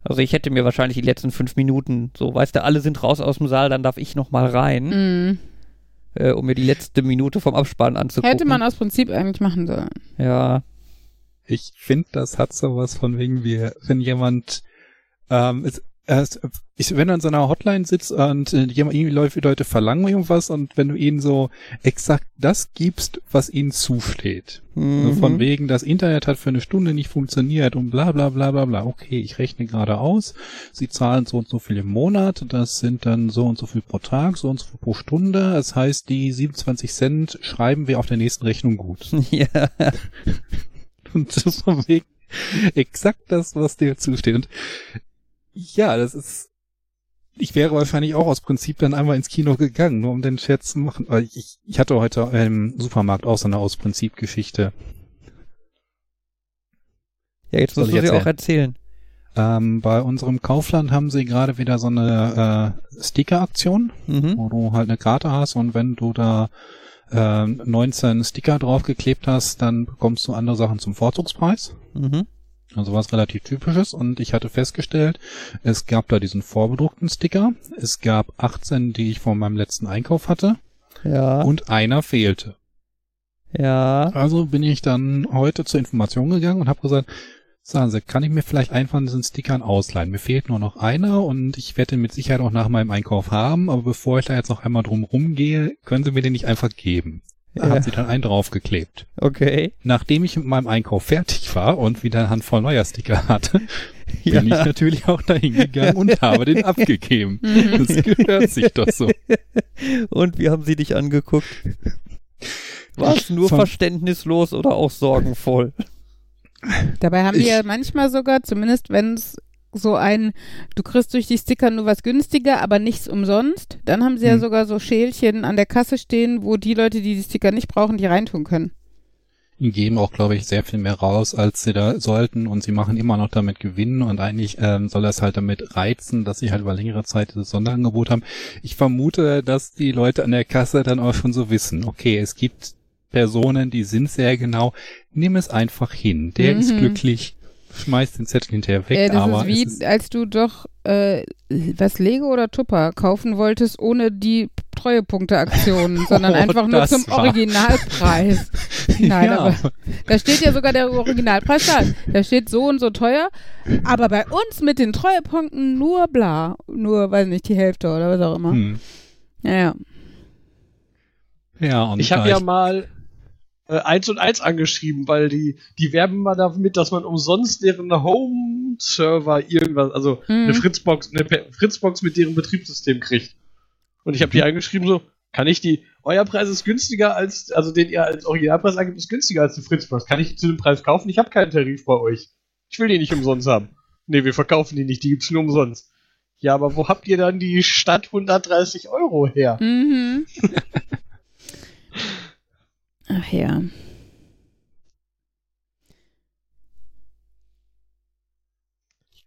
Also ich hätte mir wahrscheinlich die letzten fünf Minuten, so weißt du, alle sind raus aus dem Saal, dann darf ich nochmal rein, Mm. äh, um mir die letzte Minute vom Abspann anzugucken. Hätte man aus Prinzip eigentlich machen sollen. Ja. Ich finde, das hat sowas von wegen wie, wenn jemand, ähm, es, ich, wenn du an so einer Hotline sitzt und äh, jemand, irgendwie Leute, Leute verlangen irgendwas und wenn du ihnen so exakt das gibst, was ihnen zusteht. So Mhm. von wegen, das Internet hat für eine Stunde nicht funktioniert und bla bla bla bla bla. Okay, ich rechne gerade aus. Sie zahlen so und so viel im Monat. Das sind dann so und so viel pro Tag, so und so viel pro Stunde. Das heißt, die 27 Cent schreiben wir auf der nächsten Rechnung gut. ja. Und ist von wegen exakt das, was dir zusteht. Und ja, das ist. Ich wäre wahrscheinlich auch aus Prinzip dann einmal ins Kino gegangen, nur um den Scherz zu machen. Aber ich, ich hatte heute im Supermarkt auch so eine aus Prinzip Geschichte. Ja, jetzt musst ich du sie auch erzählen? erzählen. Ähm, bei unserem Kaufland haben sie gerade wieder so eine äh, Sticker-Aktion, Mhm. wo du halt eine Karte hast und wenn du da äh, 19 Sticker draufgeklebt hast, dann bekommst du andere Sachen zum Vorzugspreis. Mhm. Also was relativ typisches und ich hatte festgestellt, es gab da diesen vorbedruckten Sticker, es gab 18, die ich von meinem letzten Einkauf hatte Ja. und einer fehlte. ja. Also bin ich dann heute zur Information gegangen und habe gesagt, sagen Sie, kann ich mir vielleicht einen von diesen Stickern ausleihen? Mir fehlt nur noch einer und ich werde den mit Sicherheit auch nach meinem Einkauf haben, aber bevor ich da jetzt noch einmal drum rumgehe, können Sie mir den nicht einfach geben. Da Ja. hat sie dann einen draufgeklebt. Okay. Nachdem ich mit meinem Einkauf fertig war und wieder eine Handvoll neuer Sticker hatte, bin ich natürlich auch dahin gegangen und habe den abgegeben. Mhm. Das gehört sich doch so. Und wie haben sie dich angeguckt? War es nur verständnislos oder auch sorgenvoll? Dabei haben die Ich- ja manchmal sogar, zumindest wenn es so ein, du kriegst durch die Sticker nur was günstiger, aber nichts umsonst, dann haben sie ja Hm. sogar so Schälchen an der Kasse stehen, wo die Leute, die die Sticker nicht brauchen, die reintun können. Die geben auch, glaube ich, sehr viel mehr raus, als sie da sollten und sie machen immer noch damit Gewinn und eigentlich ähm, soll das halt damit reizen, dass sie halt über längere Zeit dieses Sonderangebot haben. Ich vermute, dass die Leute an der Kasse dann auch schon so wissen, okay, es gibt Personen, die sind sehr genau, nimm es einfach hin, der ist Mhm. glücklich, schmeißt den Zettel hinterher weg, äh, das aber ist wie, ist, als du doch, äh, was Lego oder Tupper kaufen wolltest, ohne die Treuepunkte-Aktion, sondern Oh, einfach nur zum war- Originalpreis. Nein, ja, aber Da steht ja sogar der Originalpreis da. Da steht so und so teuer. Aber bei uns mit den Treuepunkten nur bla. Nur, weiß nicht, die Hälfte oder was auch immer. hm. Ja, ja. ja, und Ich habe ja mal eins und eins angeschrieben, weil die, die werben mal damit, dass man umsonst deren Home-Server irgendwas, also Mhm. eine Fritzbox, eine Fritzbox mit deren Betriebssystem kriegt. Und ich habe die angeschrieben so, kann ich die, euer Preis ist günstiger als, also den ihr als Originalpreis angibt, ist günstiger als die Fritzbox. Kann ich die zu dem Preis kaufen? Ich habe keinen Tarif bei euch. Ich will die nicht umsonst haben. Nee, wir verkaufen die nicht, die gibt's nur umsonst. Ja, aber wo habt ihr dann die Stadt 130 Euro her? Mhm. Ach ja.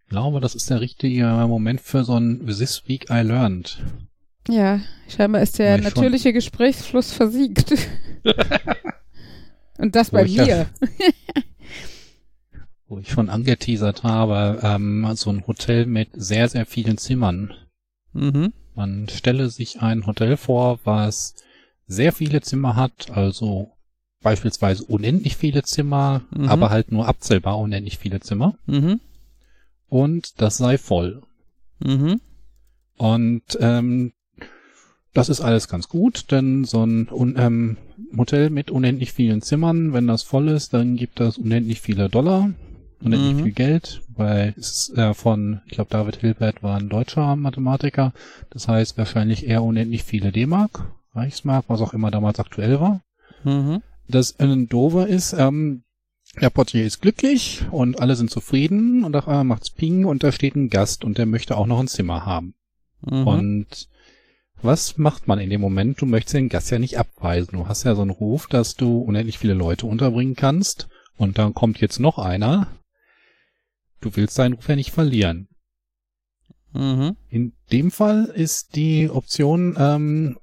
glaube, das ist der richtige Moment für so ein This Week I Learned. Ja, scheinbar ist der War ich schon- natürliche Gesprächsfluss versiegt. Und das Wo bei ich ja- mir. wo ich schon angeteasert habe, ähm, so ein Hotel mit sehr, sehr vielen Zimmern. Mhm. Man stelle sich ein Hotel vor, was sehr viele Zimmer hat, also beispielsweise unendlich viele Zimmer, Mhm. aber halt nur abzählbar unendlich viele Zimmer. Mhm. Und das sei voll. Mhm. Und ähm, das ist alles ganz gut, denn so ein un ähm, Hotel mit unendlich vielen Zimmern, wenn das voll ist, dann gibt das unendlich viele Dollar, unendlich Mhm. viel Geld, weil es ist äh, von, ich glaube, David Hilbert war ein deutscher Mathematiker, das heißt wahrscheinlich eher unendlich viele D-Mark, Reichsmark, was auch immer damals aktuell war. Mhm. Das äh, Dover ist, ähm, der Portier ist glücklich und alle sind zufrieden und auf einmal macht's Ping und da steht ein Gast und der möchte auch noch ein Zimmer haben. Mhm. Und was macht man in dem Moment? Du möchtest den Gast ja nicht abweisen. Du hast ja so einen Ruf, dass du unendlich viele Leute unterbringen kannst. Und dann kommt jetzt noch einer. Du willst deinen Ruf ja nicht verlieren. Mhm. In dem Fall ist die Option, ähm,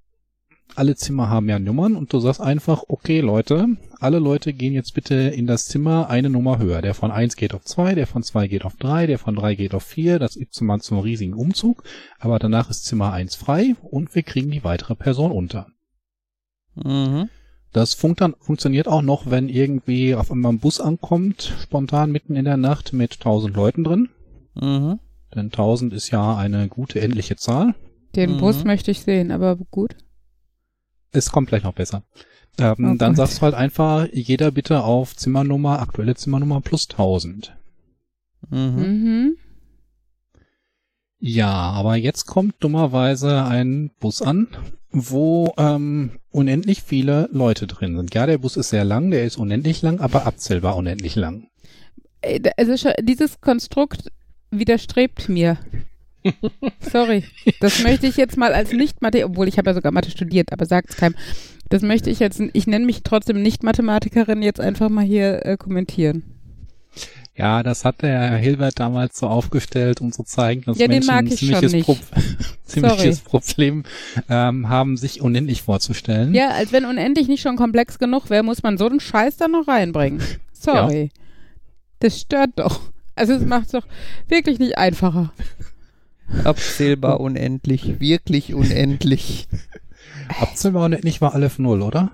alle Zimmer haben ja Nummern und du sagst einfach, okay Leute, alle Leute gehen jetzt bitte in das Zimmer eine Nummer höher. Der von eins geht auf zwei, der von zwei geht auf drei, der von drei geht auf vier. Das ist mal zum riesigen Umzug. Aber danach ist Zimmer eins frei und wir kriegen die weitere Person unter. Mhm. Das funkt dann, funktioniert auch noch, wenn irgendwie auf einmal ein Bus ankommt, spontan mitten in der Nacht mit tausend Leuten drin. Mhm. Denn tausend ist ja eine gute endliche Zahl. Den Mhm. Bus möchte ich sehen, aber gut. Es kommt gleich noch besser. Ähm, Oh dann sagst du halt einfach, jeder bitte auf Zimmernummer, aktuelle Zimmernummer plus 1000. Mhm. Mhm. Ja, aber jetzt kommt dummerweise ein Bus an, wo ähm, unendlich viele Leute drin sind. Ja, der Bus ist sehr lang, der ist unendlich lang, aber abzählbar unendlich lang. Da- Also dieses Konstrukt widerstrebt mir. Sorry. Das möchte ich jetzt mal als Nicht-Mathe, obwohl ich habe ja sogar Mathe studiert, aber sagt's keinem. Das möchte ich jetzt, ich nenne mich trotzdem Nicht-Mathematikerin, jetzt einfach mal hier äh, kommentieren. Ja, das hat der Herr Hilbert damals so aufgestellt, um zu zeigen, dass Ja, Menschen ein ich ziemliches. Pro ziemliches Problem ähm, haben, sich unendlich vorzustellen. Ja, als wenn unendlich nicht schon komplex genug wäre, muss man so einen Scheiß da noch reinbringen. Sorry. Das stört doch. Also es macht es doch wirklich nicht einfacher. Abzählbar unendlich, wirklich unendlich. Abzählbar unendlich war Aleph Null, oder?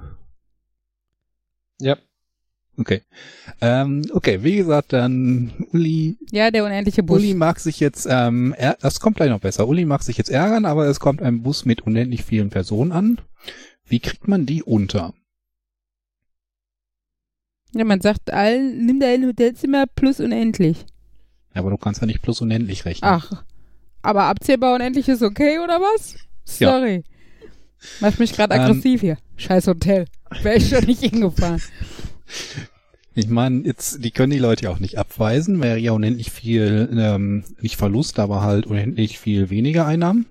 Ja. Okay. Ähm, okay, wie gesagt, dann Uli, Ja, der unendliche Bus. Uli mag sich jetzt, ähm, er, das kommt gleich noch besser. Uli mag sich jetzt ärgern, aber es kommt ein Bus mit unendlich vielen Personen an. Wie kriegt man die unter? Ja, man sagt allen, nimm dein Hotelzimmer plus unendlich. Ja, aber du kannst ja nicht plus unendlich rechnen. Ach, aber abzählbar unendlich ist okay, oder was? Ja. Sorry. Macht mich gerade Ähm. aggressiv hier. Scheiß Hotel. Wäre ich schon nicht hingefahren. Ich meine, jetzt, die können die Leute ja auch nicht abweisen, wäre ja unendlich viel, ähm, nicht Verlust, aber halt unendlich viel weniger Einnahmen.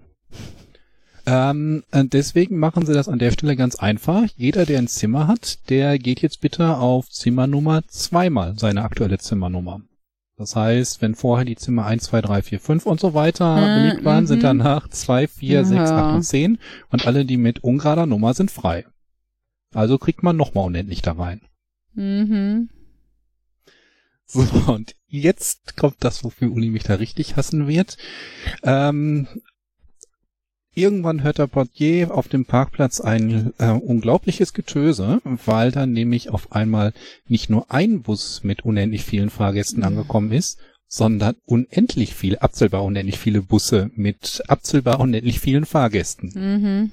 Ähm, äh, deswegen machen sie das an der Stelle ganz einfach. Jeder, der ein Zimmer hat, der geht jetzt bitte auf Zimmernummer zweimal seine aktuelle Zimmernummer. Das heißt, wenn vorher die Zimmer 1, 2, 3, 4, 5 und so weiter Äh, belegt waren, sind mhm. danach 2, 4, 6, Ja. 8 und 10 und alle, die mit ungerader Nummer sind frei. Also kriegt man nochmal unendlich da rein. Mhm. So, und jetzt kommt das, wofür Uli mich da richtig hassen wird. Ähm, irgendwann hört der Portier auf dem Parkplatz ein äh, unglaubliches Getöse, weil dann nämlich auf einmal nicht nur ein Bus mit unendlich vielen Fahrgästen angekommen ist, sondern unendlich viele, abzählbar unendlich viele Busse mit abzählbar unendlich vielen Fahrgästen. Mhm.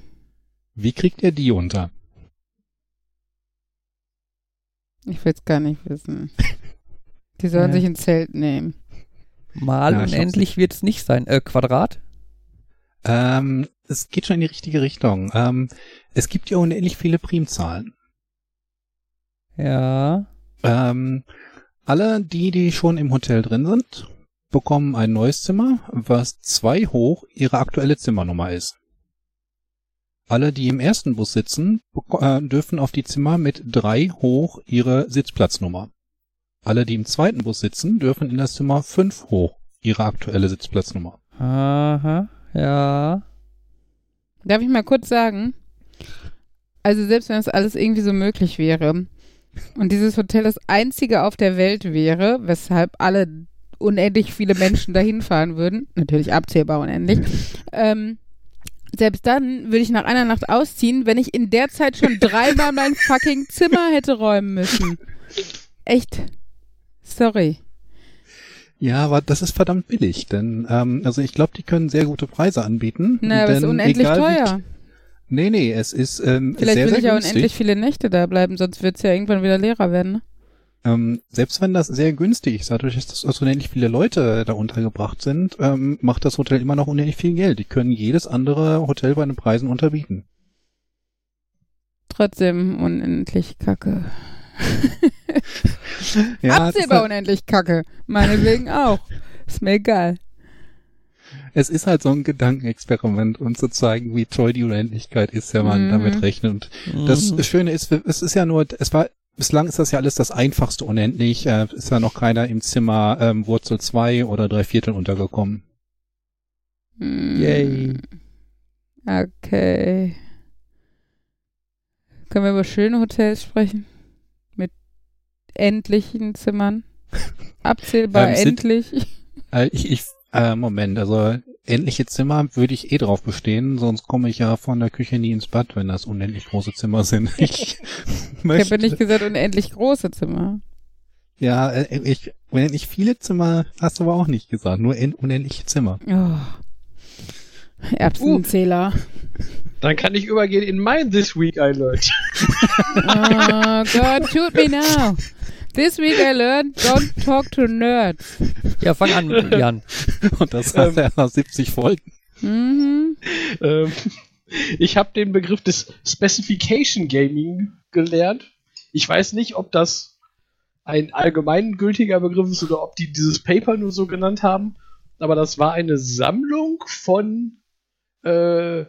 Wie kriegt er die unter? Ich will es gar nicht wissen. Die sollen Ja. sich ein Zelt nehmen. Mal Ja, unendlich wird es nicht sein. Äh, Quadrat? Ähm, es geht schon in die richtige Richtung. Ähm, es gibt ja unendlich viele Primzahlen. Ja. Ähm, alle die, die schon im Hotel drin sind, bekommen ein neues Zimmer, was zwei hoch ihre aktuelle Zimmernummer ist. Alle, die im ersten Bus sitzen, äh, dürfen auf die Zimmer mit drei hoch ihre Sitzplatznummer. Alle, die im zweiten Bus sitzen, dürfen in das Zimmer fünf hoch ihre aktuelle Sitzplatznummer. Aha. Ja. Darf ich mal kurz sagen? Also selbst wenn das alles irgendwie so möglich wäre und dieses Hotel das einzige auf der Welt wäre, weshalb alle unendlich viele Menschen dahin fahren würden, natürlich abzählbar unendlich, ähm, selbst dann würde ich nach einer Nacht ausziehen, wenn ich in der Zeit schon dreimal mein fucking Zimmer hätte räumen müssen. Echt. Sorry. Ja, aber das ist verdammt billig, denn ähm, also ich glaube, die können sehr gute Preise anbieten. Na, aber es ist unendlich wie- teuer. Nee, nee, es ist ähm, Vielleicht sehr, will sehr ich ja günstig. unendlich viele Nächte da bleiben, sonst wird es ja irgendwann wieder leerer werden. Ne? Ähm, selbst wenn das sehr günstig ist, dadurch, dass das unendlich viele Leute da untergebracht sind, ähm, macht das Hotel immer noch unendlich viel Geld. Die können jedes andere Hotel bei den Preisen unterbieten. Trotzdem unendlich kacke. Ja, Absehbar halt, unendlich kacke. Meinetwegen auch. Ist mir egal. es ist halt so ein Gedankenexperiment, um zu zeigen, wie toll die Unendlichkeit ist, wenn man Mhm. damit rechnet. Und das Mhm. Schöne ist, es ist ja nur, es war, bislang ist das ja alles das einfachste unendlich, äh, ist ja noch keiner im Zimmer ähm, Wurzel 2 oder drei Viertel untergekommen. Hm. Yay. Okay. Können wir über schöne Hotels sprechen? Endlichen Zimmern? Abzählbar Ähm, sind- endlich? Äh, ich, ich, äh, Moment, also endliche Zimmer würde ich eh drauf bestehen, sonst komme ich ja von der Küche nie ins Bad, wenn das unendlich große Zimmer sind. Ich Ich möchte, habe nicht gesagt unendlich große Zimmer. ja, äh, ich, unendlich viele Zimmer hast du aber auch nicht gesagt, nur in, unendliche Zimmer. Oh. Erbsenzähler. Dann kann ich übergehen in mein This Week I Learned. Oh God, shoot me now. This week I learned, don't talk to nerds. Ja, fang an, Jan. Und das hat Ähm. er nach 70 Folgen. Mhm. Ähm, ich habe den Begriff des Specification Gaming gelernt. Ich weiß nicht, ob das ein allgemeingültiger Begriff ist oder ob die dieses Paper nur so genannt haben. Aber das war eine Sammlung von äh,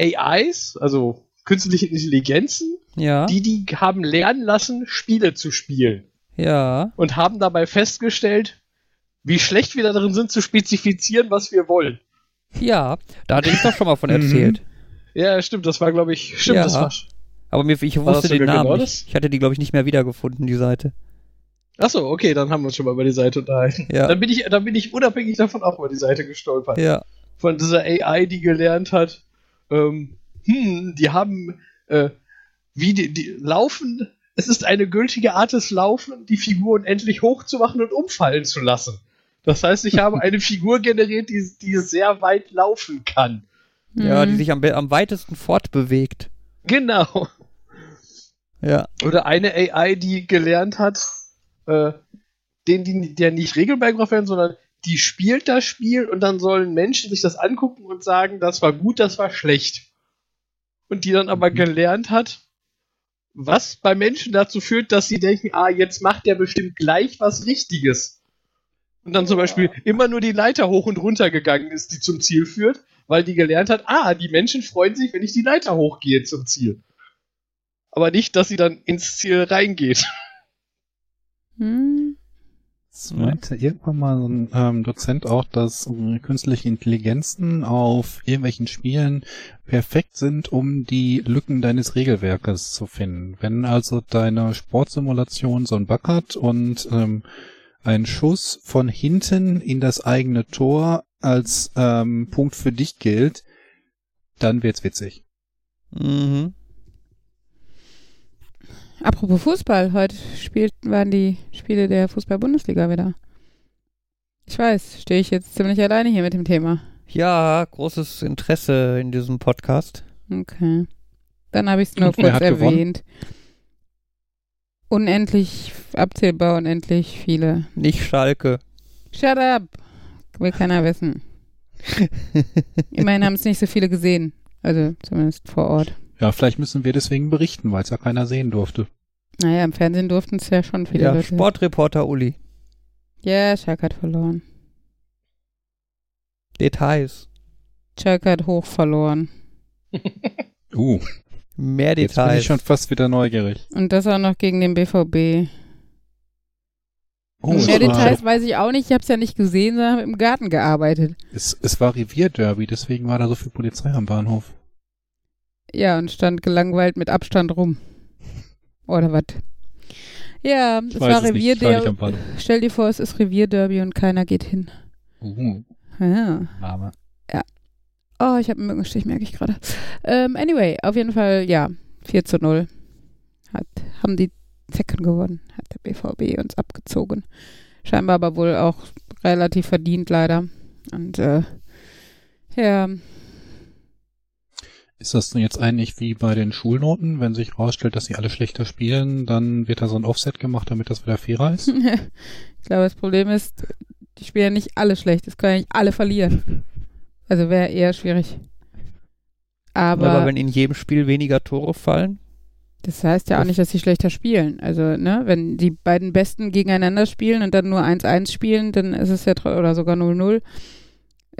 AIs, also künstlichen Intelligenzen, Ja. die die haben lernen lassen, Spiele zu spielen. Ja. und haben dabei festgestellt, wie schlecht wir da drin sind, zu spezifizieren, was wir wollen. Ja, da hatte ich doch schon mal von Mhm. erzählt. Ja, stimmt, das war, glaube ich, stimmt, Ja. das war. Aber mir, ich wusste den sogar Namen genau das? Ich hatte die, glaube ich, nicht mehr wiedergefunden, die Seite. Achso, okay, dann haben wir uns schon mal über die Seite unterhalten. Ja. Dann bin ich, dann bin ich unabhängig davon auch über die Seite gestolpert. Ja. Von dieser AI, die gelernt hat, ähm, hm, die haben, äh, wie die, die laufen, es ist eine gültige Art des Laufen, die Figur unendlich hoch zu machen und umfallen zu lassen. Das heißt, ich habe eine Figur generiert, die, die sehr weit laufen kann. Ja, die Mhm. sich am, am weitesten fortbewegt. Genau. Ja. Oder eine AI, die gelernt hat, äh, den, die, der nicht Regeln beigebracht werden, sondern die spielt das Spiel und dann sollen Menschen sich das angucken und sagen, das war gut, das war schlecht. Und die dann aber Mhm. gelernt hat, was bei Menschen dazu führt, dass sie denken, ah, jetzt macht der bestimmt gleich was Richtiges. Und dann zum Beispiel immer nur die Leiter hoch und runter gegangen ist, die zum Ziel führt, weil die gelernt hat, ah, die Menschen freuen sich, wenn ich die Leiter hochgehe zum Ziel. Aber nicht, dass sie dann ins Ziel reingeht. Hm. Es meinte irgendwann mal so ein ähm, Dozent auch, dass äh, künstliche Intelligenzen auf irgendwelchen Spielen perfekt sind, um die Lücken deines Regelwerkes zu finden. Wenn also deine Sportsimulation so einen Bug hat und ähm, ein Schuss von hinten in das eigene Tor als ähm, Punkt für dich gilt, dann wird's witzig. Mhm. Apropos Fußball, heute spielten waren die Spiele der Fußball-Bundesliga wieder. Ich weiß, stehe ich jetzt ziemlich alleine hier mit dem Thema. Ja, großes Interesse in diesem Podcast. Okay. Dann habe ich es nur kurz hat gewonnen? erwähnt. Unendlich, abzählbar unendlich viele. Nicht Schalke. Shut up! Will keiner wissen. Immerhin haben es nicht so viele gesehen. Also zumindest vor Ort. Ja, vielleicht müssen wir deswegen berichten, weil es ja keiner sehen durfte. Naja, im Fernsehen durften es ja schon viele Ja, Leute. Sportreporter Uli. Ja, Schalke hat verloren. Details. Schalke hat hoch verloren. Uh, Mehr jetzt bin Details. ich schon fast wieder neugierig. Und das auch noch gegen den BVB. Oh, mehr war- Details weiß ich auch nicht. Ich habe es ja nicht gesehen, sondern habe im Garten gearbeitet. Es, es war Revierderby, deswegen war da so viel Polizei am Bahnhof. Ja, und stand gelangweilt mit Abstand rum. Oder was? Ja, es war es ich war Revierderby. Stell dir vor, es ist Revierderby und keiner geht hin. Uh, Ja. Name. Oh, ich habe einen Mückenstich, merke ich gerade. Ähm, anyway, auf jeden Fall, ja, 4 zu 0. Hat, haben die Zecken gewonnen, hat der BVB uns abgezogen. Scheinbar aber wohl auch relativ verdient, leider. Und, äh, ja, Ist das denn jetzt eigentlich wie bei den Schulnoten? Wenn sich herausstellt, dass sie alle schlechter spielen, dann wird da so ein Offset gemacht, damit das wieder fairer ist? ich glaube, das Problem ist, die spielen ja nicht alle schlecht. Es können ja nicht alle verlieren. Also wäre eher schwierig. Aber, Aber wenn in jedem Spiel weniger Tore fallen, das heißt ja auch nicht, dass sie schlechter spielen. Also, ne, wenn die beiden Besten gegeneinander spielen und dann nur 1-1 spielen, dann ist es ja, oder sogar 0-0, äh,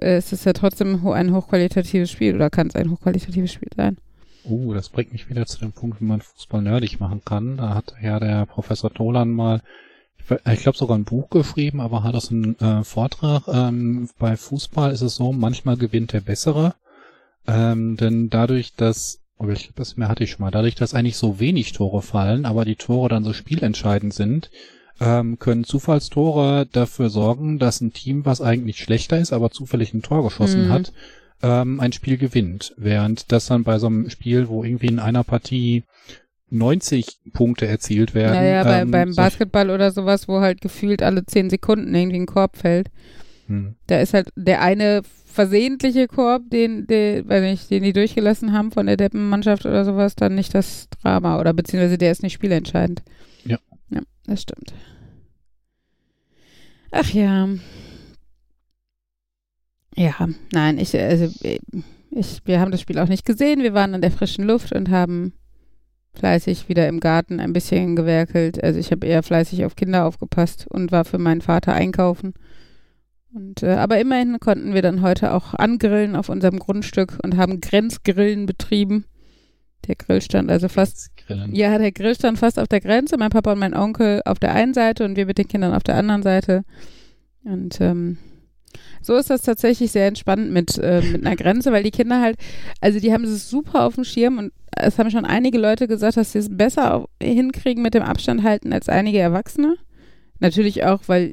ist es ja trotzdem ein hochqualitatives Spiel oder kann es ein hochqualitatives Spiel sein. Uh, das bringt mich wieder zu dem Punkt, wie man Fußball nerdig machen kann. Da hat ja der Professor Tolan mal, ich glaube sogar ein Buch geschrieben, aber hat aus einem äh, Vortrag, ähm, bei Fußball ist es so, manchmal gewinnt der Bessere. Ähm, denn dadurch, dass, oder ich glaube, das mehr hatte ich schon mal, dadurch, dass eigentlich so wenig Tore fallen, aber die Tore dann so spielentscheidend sind, ähm, können Zufallstore dafür sorgen, dass ein Team, was eigentlich schlechter ist, aber zufällig ein Tor geschossen Mhm. hat, ähm, ein Spiel gewinnt. Während das dann bei so einem Spiel, wo irgendwie in einer Partie 90 Punkte erzielt werden. Naja, bei, ähm, beim Basketball oder sowas, wo halt gefühlt alle 10 Sekunden irgendwie ein Korb fällt. Hm. Da ist halt der eine versehentliche Korb, den, den, weiß nicht, den die durchgelassen haben von der Deppenmannschaft oder sowas, dann nicht das Drama. Oder beziehungsweise der ist nicht spielentscheidend. Das stimmt. Ach ja. Ja, nein, ich, also, ich, wir haben das Spiel auch nicht gesehen. Wir waren an der frischen Luft und haben fleißig wieder im Garten ein bisschen gewerkelt. Also ich habe eher fleißig auf Kinder aufgepasst und war für meinen Vater einkaufen. Und, äh, aber immerhin konnten wir dann heute auch angrillen auf unserem Grundstück und haben Grenzgrillen betrieben. Der Grill stand also fast, ja, der Grill stand fast auf der Grenze, mein Papa und mein Onkel auf der einen Seite und wir mit den Kindern auf der anderen Seite. Und ähm, so ist das tatsächlich sehr entspannt mit, äh, mit einer Grenze, weil die Kinder halt, also die haben es super auf dem Schirm und es haben schon einige Leute gesagt, dass sie es besser auf, hinkriegen mit dem Abstand halten als einige Erwachsene. Natürlich auch, weil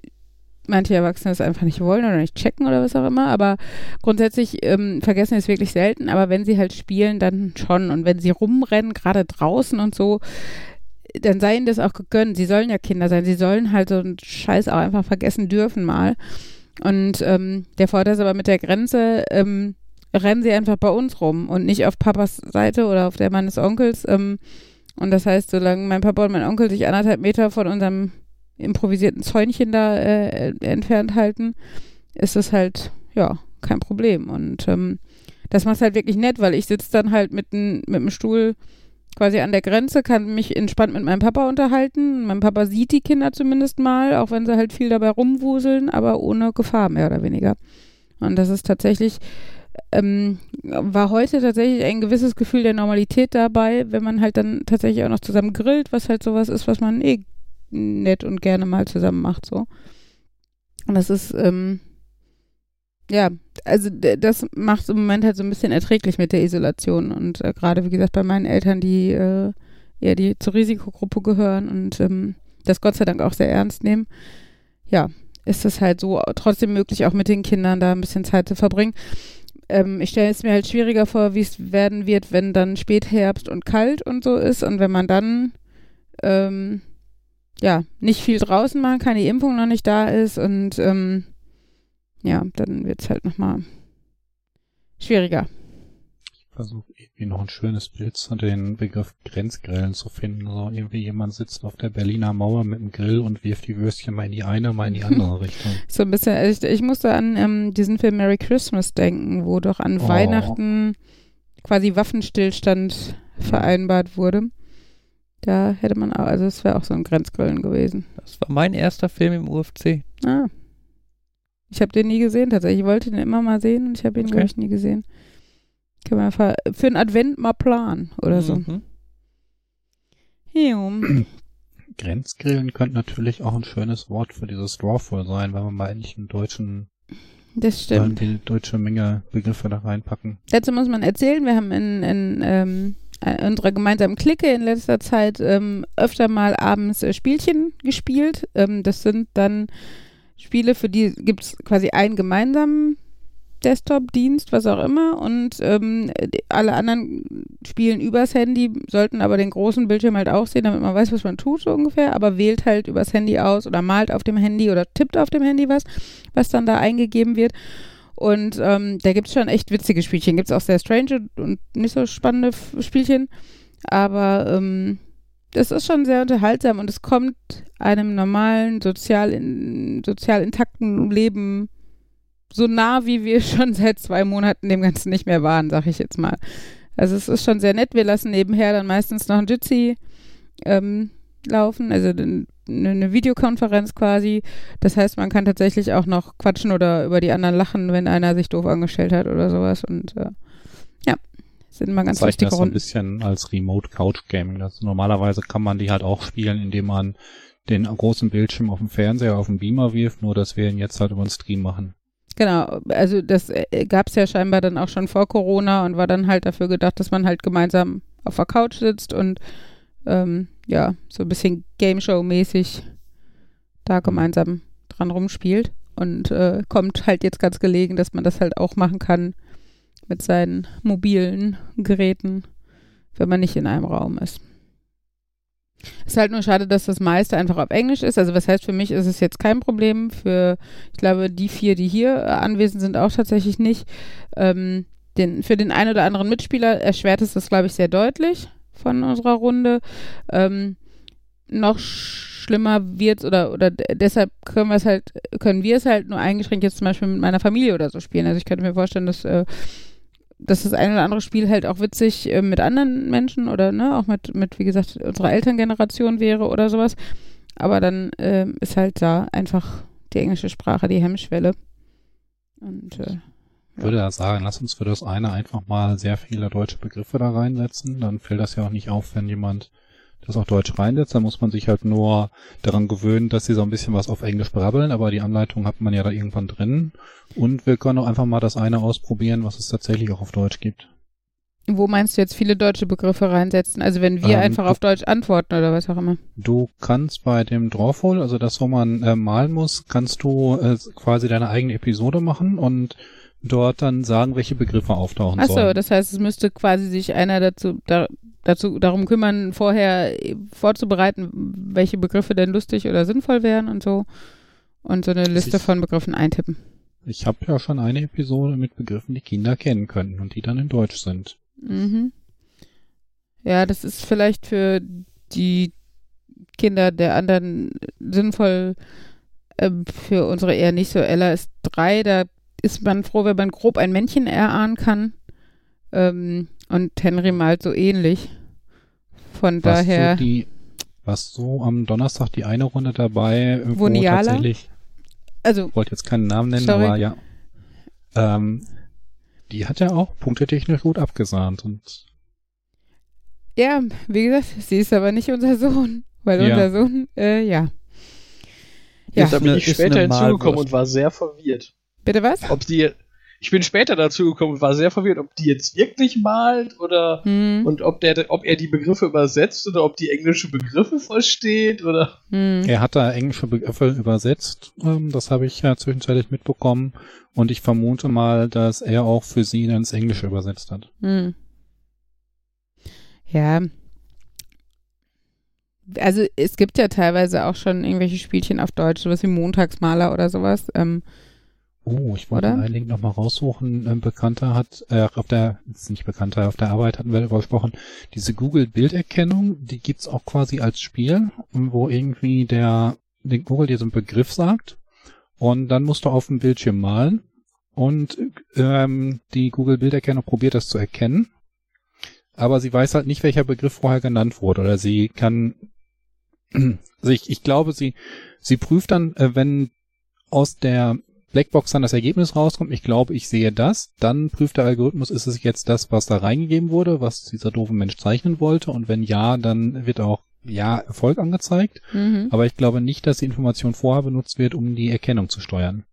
manche Erwachsene es einfach nicht wollen oder nicht checken oder was auch immer, aber grundsätzlich ähm, vergessen es wirklich selten, aber wenn sie halt spielen, dann schon. Und wenn sie rumrennen, gerade draußen und so, dann sei ihnen das auch gegönnt. Sie sollen ja Kinder sein, sie sollen halt so einen Scheiß auch einfach vergessen dürfen mal. Und ähm, der Vorteil ist aber mit der Grenze, ähm, rennen sie einfach bei uns rum und nicht auf Papas Seite oder auf der meines Onkels. Ähm, und das heißt, solange mein Papa und mein Onkel sich anderthalb Meter von unserem improvisierten Zäunchen da äh, entfernt halten, ist das halt, ja, kein Problem. Und ähm, das macht halt wirklich nett, weil ich sitze dann halt mit, n, mit dem Stuhl quasi an der Grenze, kann mich entspannt mit meinem Papa unterhalten. Mein Papa sieht die Kinder zumindest mal, auch wenn sie halt viel dabei rumwuseln, aber ohne Gefahr mehr oder weniger. Und das ist tatsächlich, ähm, war heute tatsächlich ein gewisses Gefühl der Normalität dabei, wenn man halt dann tatsächlich auch noch zusammen grillt, was halt sowas ist, was man eh nett und gerne mal zusammen macht, so. Und das ist, ähm, ja, also das macht es im Moment halt so ein bisschen erträglich mit der Isolation und äh, gerade wie gesagt bei meinen Eltern, die äh, ja die zur Risikogruppe gehören und ähm, das Gott sei Dank auch sehr ernst nehmen, ja, ist es halt so trotzdem möglich, auch mit den Kindern da ein bisschen Zeit zu verbringen. Ähm, ich stelle es mir halt schwieriger vor, wie es werden wird, wenn dann Spätherbst und kalt und so ist und wenn man dann ähm, ja nicht viel draußen machen kann, die Impfung noch nicht da ist und ähm, ja, dann wird es halt nochmal schwieriger. Ich versuche irgendwie noch ein schönes Bild zu den Begriff Grenzgrillen zu finden. So irgendwie jemand sitzt auf der Berliner Mauer mit dem Grill und wirft die Würstchen mal in die eine, mal in die andere Richtung. So ein bisschen, ich, ich musste an ähm, diesen Film Merry Christmas denken, wo doch an Oh. Weihnachten quasi Waffenstillstand vereinbart wurde. Da hätte man auch, also es wäre auch so ein Grenzgrillen gewesen. Das war mein erster Film im UFC. Ah. Ich habe den nie gesehen tatsächlich. Ich wollte den immer mal sehen und ich habe ihn, Okay. glaube ich, nie gesehen. Kann man einfach für einen Advent mal planen oder so. Mhm. Jo. Grenzgrillen könnte natürlich auch ein schönes Wort für dieses Drawful sein, wenn wir mal endlich einen deutschen, Das stimmt. die deutsche Menge Begriffe da reinpacken. Dazu muss man erzählen, wir haben in, in ähm, äh, unserer gemeinsamen Clique in letzter Zeit ähm, öfter mal abends äh, Spielchen gespielt. Ähm, das sind dann Spiele, für die gibt es quasi einen gemeinsamen Desktop-Dienst, was auch immer. Und ähm, alle anderen spielen übers Handy, sollten aber den großen Bildschirm halt auch sehen, damit man weiß, was man tut, so ungefähr. Aber wählt halt übers Handy aus oder malt auf dem Handy oder tippt auf dem Handy was, was dann da eingegeben wird. Und ähm, da gibt es schon echt witzige Spielchen. Gibt es auch sehr strange und nicht so spannende F- Spielchen. Aber ähm, das ist schon sehr unterhaltsam und es kommt einem normalen, sozial, in, sozial intakten Leben so nah, wie wir schon seit zwei Monaten dem Ganzen nicht mehr waren, sag ich jetzt mal. Also es ist schon sehr nett. Wir lassen nebenher dann meistens noch ein Jitsi ähm, laufen, also eine, eine Videokonferenz quasi. Das heißt, man kann tatsächlich auch noch quatschen oder über die anderen lachen, wenn einer sich doof angestellt hat oder sowas. Und äh, ja, sind immer ganz lustige das so ein Runden. bisschen als Remote Couch Gaming. Das normalerweise kann man die halt auch spielen, indem man den großen Bildschirm auf dem Fernseher, auf dem Beamer wirft, nur dass wir ihn jetzt halt über den Stream machen. Genau, also das gab es ja scheinbar dann auch schon vor Corona und war dann halt dafür gedacht, dass man halt gemeinsam auf der Couch sitzt und ähm, ja, so ein bisschen Game Show-mäßig da gemeinsam dran rumspielt. Und äh, kommt halt jetzt ganz gelegen, dass man das halt auch machen kann mit seinen mobilen Geräten, wenn man nicht in einem Raum ist. Ist halt nur schade, dass das meiste einfach auf Englisch ist. Also was heißt für mich ist es jetzt kein Problem. Für ich glaube die vier, die hier äh, anwesend sind, auch tatsächlich nicht. Ähm, den, für den einen oder anderen Mitspieler erschwert es das, glaube ich, sehr deutlich von unserer Runde. Ähm, noch schlimmer wird oder oder deshalb können wir es halt können wir es halt nur eingeschränkt jetzt zum Beispiel mit meiner Familie oder so spielen. Also ich könnte mir vorstellen, dass äh, dass das ein oder andere Spiel halt auch witzig äh, mit anderen Menschen oder ne, auch mit, mit, wie gesagt, unserer Elterngeneration wäre oder sowas. Aber dann ähm, ist halt da einfach die englische Sprache die Hemmschwelle. Und äh, würde da sagen, lass uns für das eine einfach mal sehr viele deutsche Begriffe da reinsetzen. Dann fällt das ja auch nicht auf, wenn jemand das auch Deutsch reinsetzt. Da muss man sich halt nur daran gewöhnen, dass sie so ein bisschen was auf Englisch brabbeln, aber die Anleitung hat man ja da irgendwann drin. Und wir können auch einfach mal das eine ausprobieren, was es tatsächlich auch auf Deutsch gibt. Wo meinst du jetzt viele deutsche Begriffe reinsetzen? Also wenn wir Ähm, einfach du- auf Deutsch antworten oder was auch immer. Du kannst bei dem Drawful, also das, wo man äh, malen muss, kannst du äh, quasi deine eigene Episode machen und dort dann sagen, welche Begriffe auftauchen Achso, sollen. das heißt, es müsste quasi sich einer dazu, da, dazu darum kümmern, vorher äh, vorzubereiten, welche Begriffe denn lustig oder sinnvoll wären und so. Und so eine Liste Ich- von Begriffen eintippen. Ich habe ja schon eine Episode mit Begriffen, die Kinder kennen können und die dann in Deutsch sind. Mhm. Ja, das ist vielleicht für die Kinder der anderen sinnvoll, ähm, für unsere eher nicht so. Ella ist drei, da ist man froh, wenn man grob ein Männchen erahnen kann. Ähm, und Henry malt so ähnlich. Von Was daher. so die, was so am Donnerstag die eine Runde dabei, äh, wo Niala? tatsächlich, also, ich wollte jetzt keinen Namen nennen, Sorry. aber ja. Ähm, die hat ja auch punktetechnisch gut abgesahnt und ja, wie gesagt, sie ist aber nicht unser Sohn. Weil Ja. unser Sohn, äh, ja. Ja, da bin ich später hinzugekommen und war sehr verwirrt. Bitte was? Ob die, ich bin später dazu gekommen und war sehr verwirrt, ob die jetzt wirklich malt oder Hm, und ob der, ob er die Begriffe übersetzt oder ob die englische Begriffe versteht oder. hm. er hat da englische Begriffe übersetzt. Ähm, das habe ich ja zwischenzeitlich mitbekommen und ich vermute mal, dass er auch für sie ins Englische übersetzt hat. Hm. Ja. Also es gibt ja teilweise auch schon irgendwelche Spielchen auf Deutsch, sowas wie Montagsmaler oder sowas. Ähm, Oh, ich wollte Oder? einen Link nochmal raussuchen. Ein Bekannter hat, äh, auf der, ist nicht Bekannter, auf der Arbeit hatten wir darüber gesprochen, diese Google-Bilderkennung, die gibt's auch quasi als Spiel, wo irgendwie der, der Google dir so einen Begriff sagt und dann musst du auf dem Bildschirm malen und ähm, die Google-Bilderkennung probiert das zu erkennen, aber sie weiß halt nicht, welcher Begriff vorher genannt wurde oder sie kann, also ich, ich glaube, sie, sie prüft dann, äh, wenn aus der Blackbox dann das Ergebnis rauskommt, ich glaube, ich sehe das, dann prüft der Algorithmus, ist es jetzt das, was da reingegeben wurde, was dieser doofe Mensch zeichnen wollte und wenn ja, dann wird auch ja Erfolg angezeigt, mhm. aber ich glaube nicht, dass die Information vorher benutzt wird, um die Erkennung zu steuern.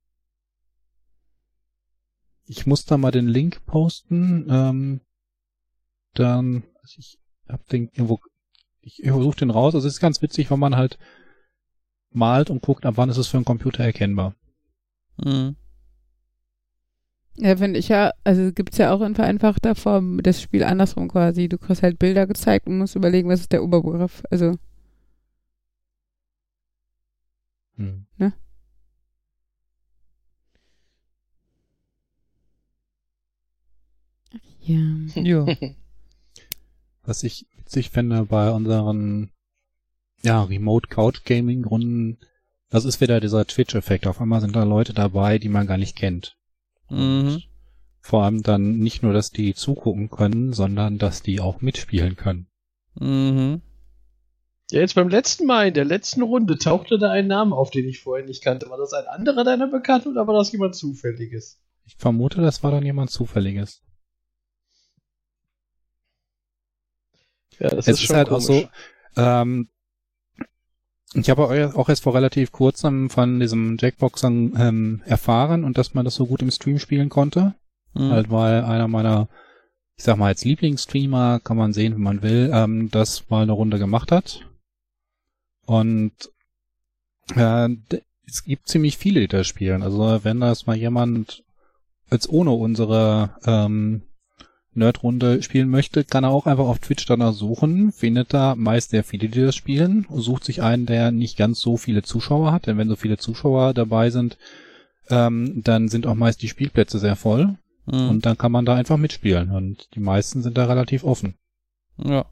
Ich muss da mal den Link posten, ähm, dann, also ich hab den irgendwo, ich suche den raus, also es ist ganz witzig, wenn man halt malt und guckt, ab wann ist es für einen Computer erkennbar. Mhm. Ja, finde ich ja, also gibt's ja auch in vereinfachter Form das Spiel andersrum quasi. Du kriegst halt Bilder gezeigt und musst überlegen, was ist der Oberbegriff. Also, Hm. ja. Ja. Was ich witzig finde bei unseren ja, Remote Couch Gaming Runden, das ist wieder dieser Twitch-Effekt. Auf einmal sind da Leute dabei, die man gar nicht kennt. Und Mhm. vor allem dann nicht nur, dass die zugucken können, sondern dass die auch mitspielen können. Mhm. Ja, jetzt beim letzten Mal, in der letzten Runde, tauchte da ein Name auf, den ich vorher nicht kannte. War das ein anderer deiner Bekannten oder war das jemand Zufälliges? Ich vermute, das war dann jemand Zufälliges. Ja, das es ist ist, schon halt auch komisch. so, ähm, ich habe auch erst vor relativ kurzem von diesem Jackboxern ähm, erfahren und dass man das so gut im Stream spielen konnte. Mhm. Halt, weil einer meiner, ich sag mal, als Lieblingsstreamer, kann man sehen, wie man will, ähm, das mal eine Runde gemacht hat. Und äh, es gibt ziemlich viele, die das spielen. Also wenn das mal jemand als ohne unsere ähm, Nerdrunde spielen möchte, kann er auch einfach auf Twitch danach suchen, findet da meist sehr viele, die das spielen, sucht sich einen, der nicht ganz so viele Zuschauer hat, denn wenn so viele Zuschauer dabei sind, ähm, dann sind auch meist die Spielplätze sehr voll Mhm. und dann kann man da einfach mitspielen und die meisten sind da relativ offen. ja.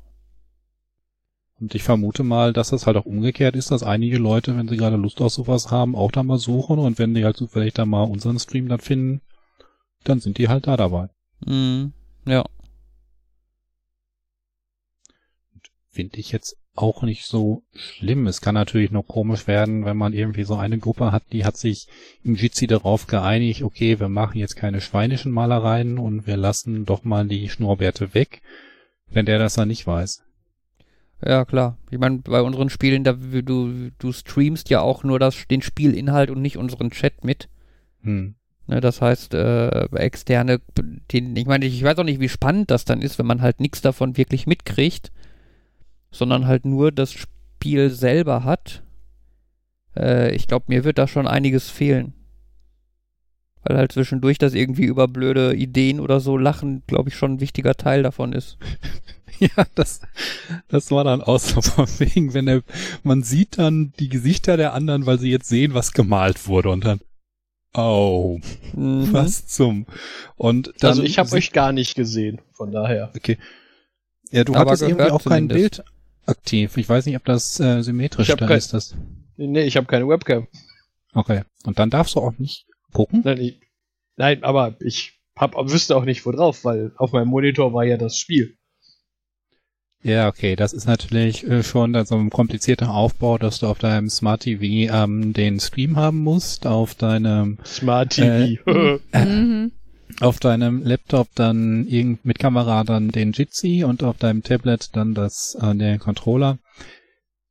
Und ich vermute mal, dass das halt auch umgekehrt ist, dass einige Leute, wenn sie gerade Lust auf sowas haben, auch da mal suchen und wenn die halt zufällig da mal unseren Stream dann finden, dann sind die halt da dabei. Mhm. Ja. Finde ich jetzt auch nicht so schlimm. Es kann natürlich noch komisch werden, wenn man irgendwie so eine Gruppe hat, die hat sich im Jitsi darauf geeinigt, okay, wir machen jetzt keine schweinischen Malereien und wir lassen doch mal die Schnurrbärte weg, wenn der das dann nicht weiß. Ja, klar. Ich meine, bei unseren Spielen, da du, du streamst ja auch nur das, den Spielinhalt und nicht unseren Chat mit. Hm. Ne, das heißt, äh, externe, den, ich meine, ich weiß auch nicht, wie spannend das dann ist, wenn man halt nichts davon wirklich mitkriegt, sondern halt nur das Spiel selber hat. Äh, ich glaube, mir wird da schon einiges fehlen. Weil halt zwischendurch das irgendwie über blöde Ideen oder so lachen, glaube ich, schon ein wichtiger Teil davon ist. Ja, das, das war dann auch so von wegen, wenn er, man sieht dann die Gesichter der anderen, weil sie jetzt sehen, was gemalt wurde und dann, oh, Mhm. was zum. Und dann, also ich habe euch gar nicht gesehen, von daher. Okay. Ja, du Aber hattest irgendwie auch kein. Bild aktiv. Ich weiß nicht, ob das äh, symmetrisch da kein- ist. Das. Nee, ich habe keine Webcam. Okay. Und dann darfst du auch nicht gucken? Nein, ich, nein aber ich hab, wüsste auch nicht, wo drauf, weil auf meinem Monitor war ja das Spiel. Ja, okay. Das ist natürlich äh, schon so ein komplizierter Aufbau, dass du auf deinem Smart TV ähm, den Stream haben musst, auf deinem Smart TV. Mhm. auf deinem Laptop dann irgend mit Kamera dann den Jitsi und auf deinem Tablet dann das äh, den Controller.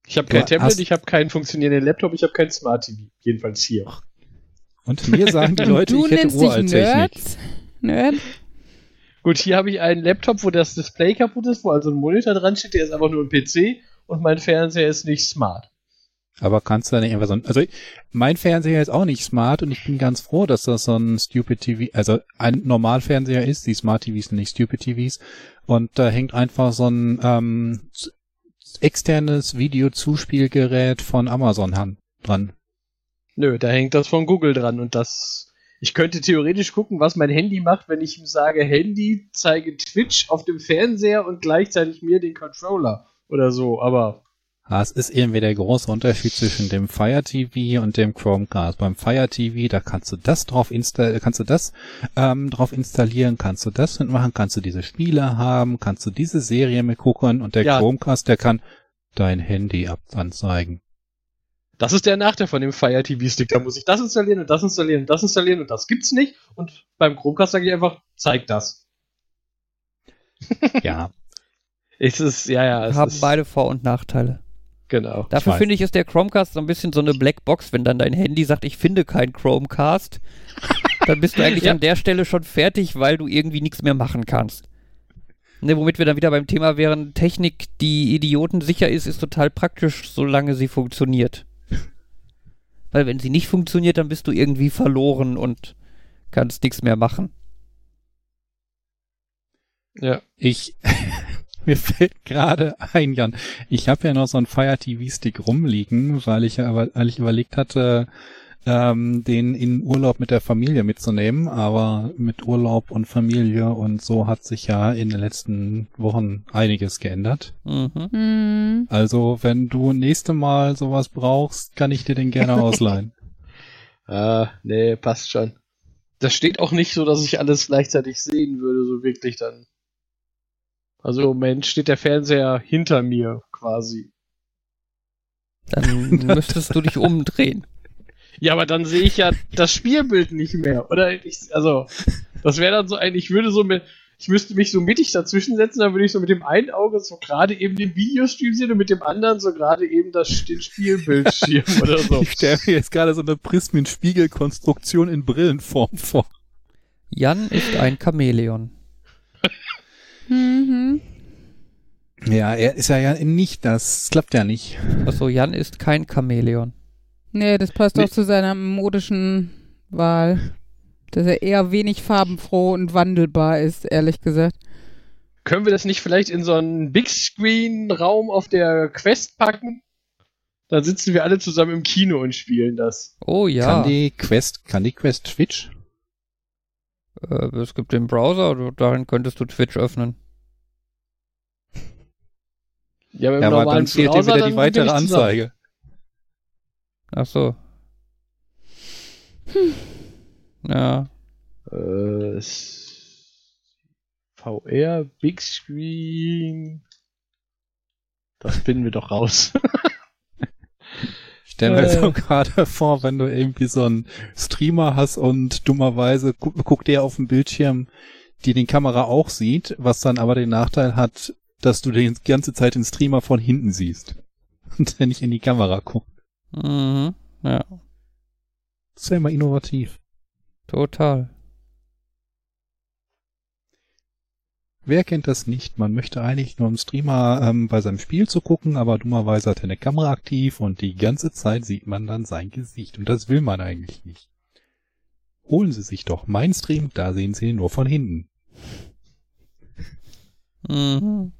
ich habe kein Tablet, hast- ich habe keinen funktionierenden Laptop, ich habe kein Smart TV. Jedenfalls hier. Und mir sagen die Leute, du ich hätte nennst dich Uralttechnik. Nerds? Nerd? Gut, hier habe ich einen Laptop, wo das Display kaputt ist, wo also ein Monitor dran steht, der ist einfach nur ein PC und mein Fernseher ist nicht smart. Aber kannst du da nicht einfach so ein, also mein Fernseher ist auch nicht smart und ich bin ganz froh, dass das so ein Stupid TV, also ein Normalfernseher ist, die Smart TVs sind nicht Stupid TVs und da hängt einfach so ein ähm, externes Videozuspielgerät von Amazon dran. Nö, da hängt das von Google dran und das. Ich könnte theoretisch gucken, was mein Handy macht, wenn ich ihm sage, Handy, zeige Twitch auf dem Fernseher und gleichzeitig mir den Controller oder so, aber Ah, es ist irgendwie der große Unterschied zwischen dem Fire TV und dem Chromecast. Beim Fire TV, da kannst du das drauf installieren, kannst du das ähm, drauf installieren, kannst du das mitmachen, kannst du diese Spiele haben, kannst du diese Serie mit gucken und der Ja. Chromecast, der kann dein Handy ab anzeigen. Das ist der Nachteil von dem Fire TV Stick. Da muss ich das installieren und das installieren und das installieren und das gibt's nicht. Und beim Chromecast sage ich einfach, zeig das. Ja, Es ist, ja, ja, es Haben ist, beide Vor- und Nachteile. Genau. Dafür finde ich, ist der Chromecast so ein bisschen so eine Blackbox, wenn dann dein Handy sagt, ich finde keinen Chromecast. dann bist du eigentlich Ja. an der Stelle schon fertig, weil du irgendwie nichts mehr machen kannst. Ne, womit wir dann wieder beim Thema wären, Technik, die idiotensicher ist, ist total praktisch, solange sie funktioniert. Weil wenn sie nicht funktioniert, dann bist du irgendwie verloren und kannst nichts mehr machen. Ja. ich, mir fällt gerade ein, Jan, ich habe ja noch so einen Fire TV Stick rumliegen, weil ich ja, weil ich überlegt hatte, ähm, den in Urlaub mit der Familie mitzunehmen, aber mit Urlaub und Familie und so hat sich ja in den letzten Wochen einiges geändert. Mhm. Mhm. Also, wenn du nächste Mal sowas brauchst, kann ich dir den gerne ausleihen. Ah, nee, passt schon. Das steht auch nicht so, dass ich alles gleichzeitig sehen würde, so wirklich dann. Also im Moment steht der Fernseher hinter mir quasi. Dann müsstest du dich umdrehen. Ja, aber dann sehe ich ja das Spielbild nicht mehr. Oder ich, also, das wäre dann so ein, ich würde so mit, ich müsste mich so mittig dazwischen setzen, dann würde ich so mit dem einen Auge so gerade eben den Videostream sehen und mit dem anderen so gerade eben das, den Spielbildschirm oder so. Ich stelle mir jetzt gerade so eine Prismenspiegelkonstruktion in Brillenform vor. Jan ist ein Chamäleon. Mhm. Ja, er ist ja, ja nicht, das klappt ja nicht. Achso, Jan ist kein Chamäleon. Nee, das passt Nee. auch zu seiner modischen Wahl. Dass er eher wenig farbenfroh und wandelbar ist, ehrlich gesagt. Können wir das nicht vielleicht in so einen Big Screen Raum auf der Quest packen? Dann sitzen wir alle zusammen im Kino und spielen das. Oh ja. Kann die Quest, kann die Quest Twitch? Äh, es gibt den Browser, du- darin könntest du Twitch öffnen. Ja, beim Ja, aber dann fehlt dir wieder die weitere. Anzeige. Ach so. Ja. Äh, VR, Big Screen. Das finden wir doch raus. Stell mir Äh. so gerade vor, wenn du irgendwie so einen Streamer hast und dummerweise gu guckt der auf dem Bildschirm, die den Kamera auch sieht, was dann aber den Nachteil hat, dass du die ganze Zeit den Streamer von hinten siehst. Und der nicht in die Kamera guckt. Mhm. Ja, Das wäre mal innovativ. total. Wer kennt das nicht? Man möchte eigentlich nur im Streamer ähm, bei seinem Spiel zu gucken, aber dummerweise hat er eine Kamera aktiv und die ganze Zeit sieht man dann sein Gesicht. Und das will man eigentlich nicht. Holen Sie sich doch mein Stream, da sehen Sie ihn nur von hinten. Mhm.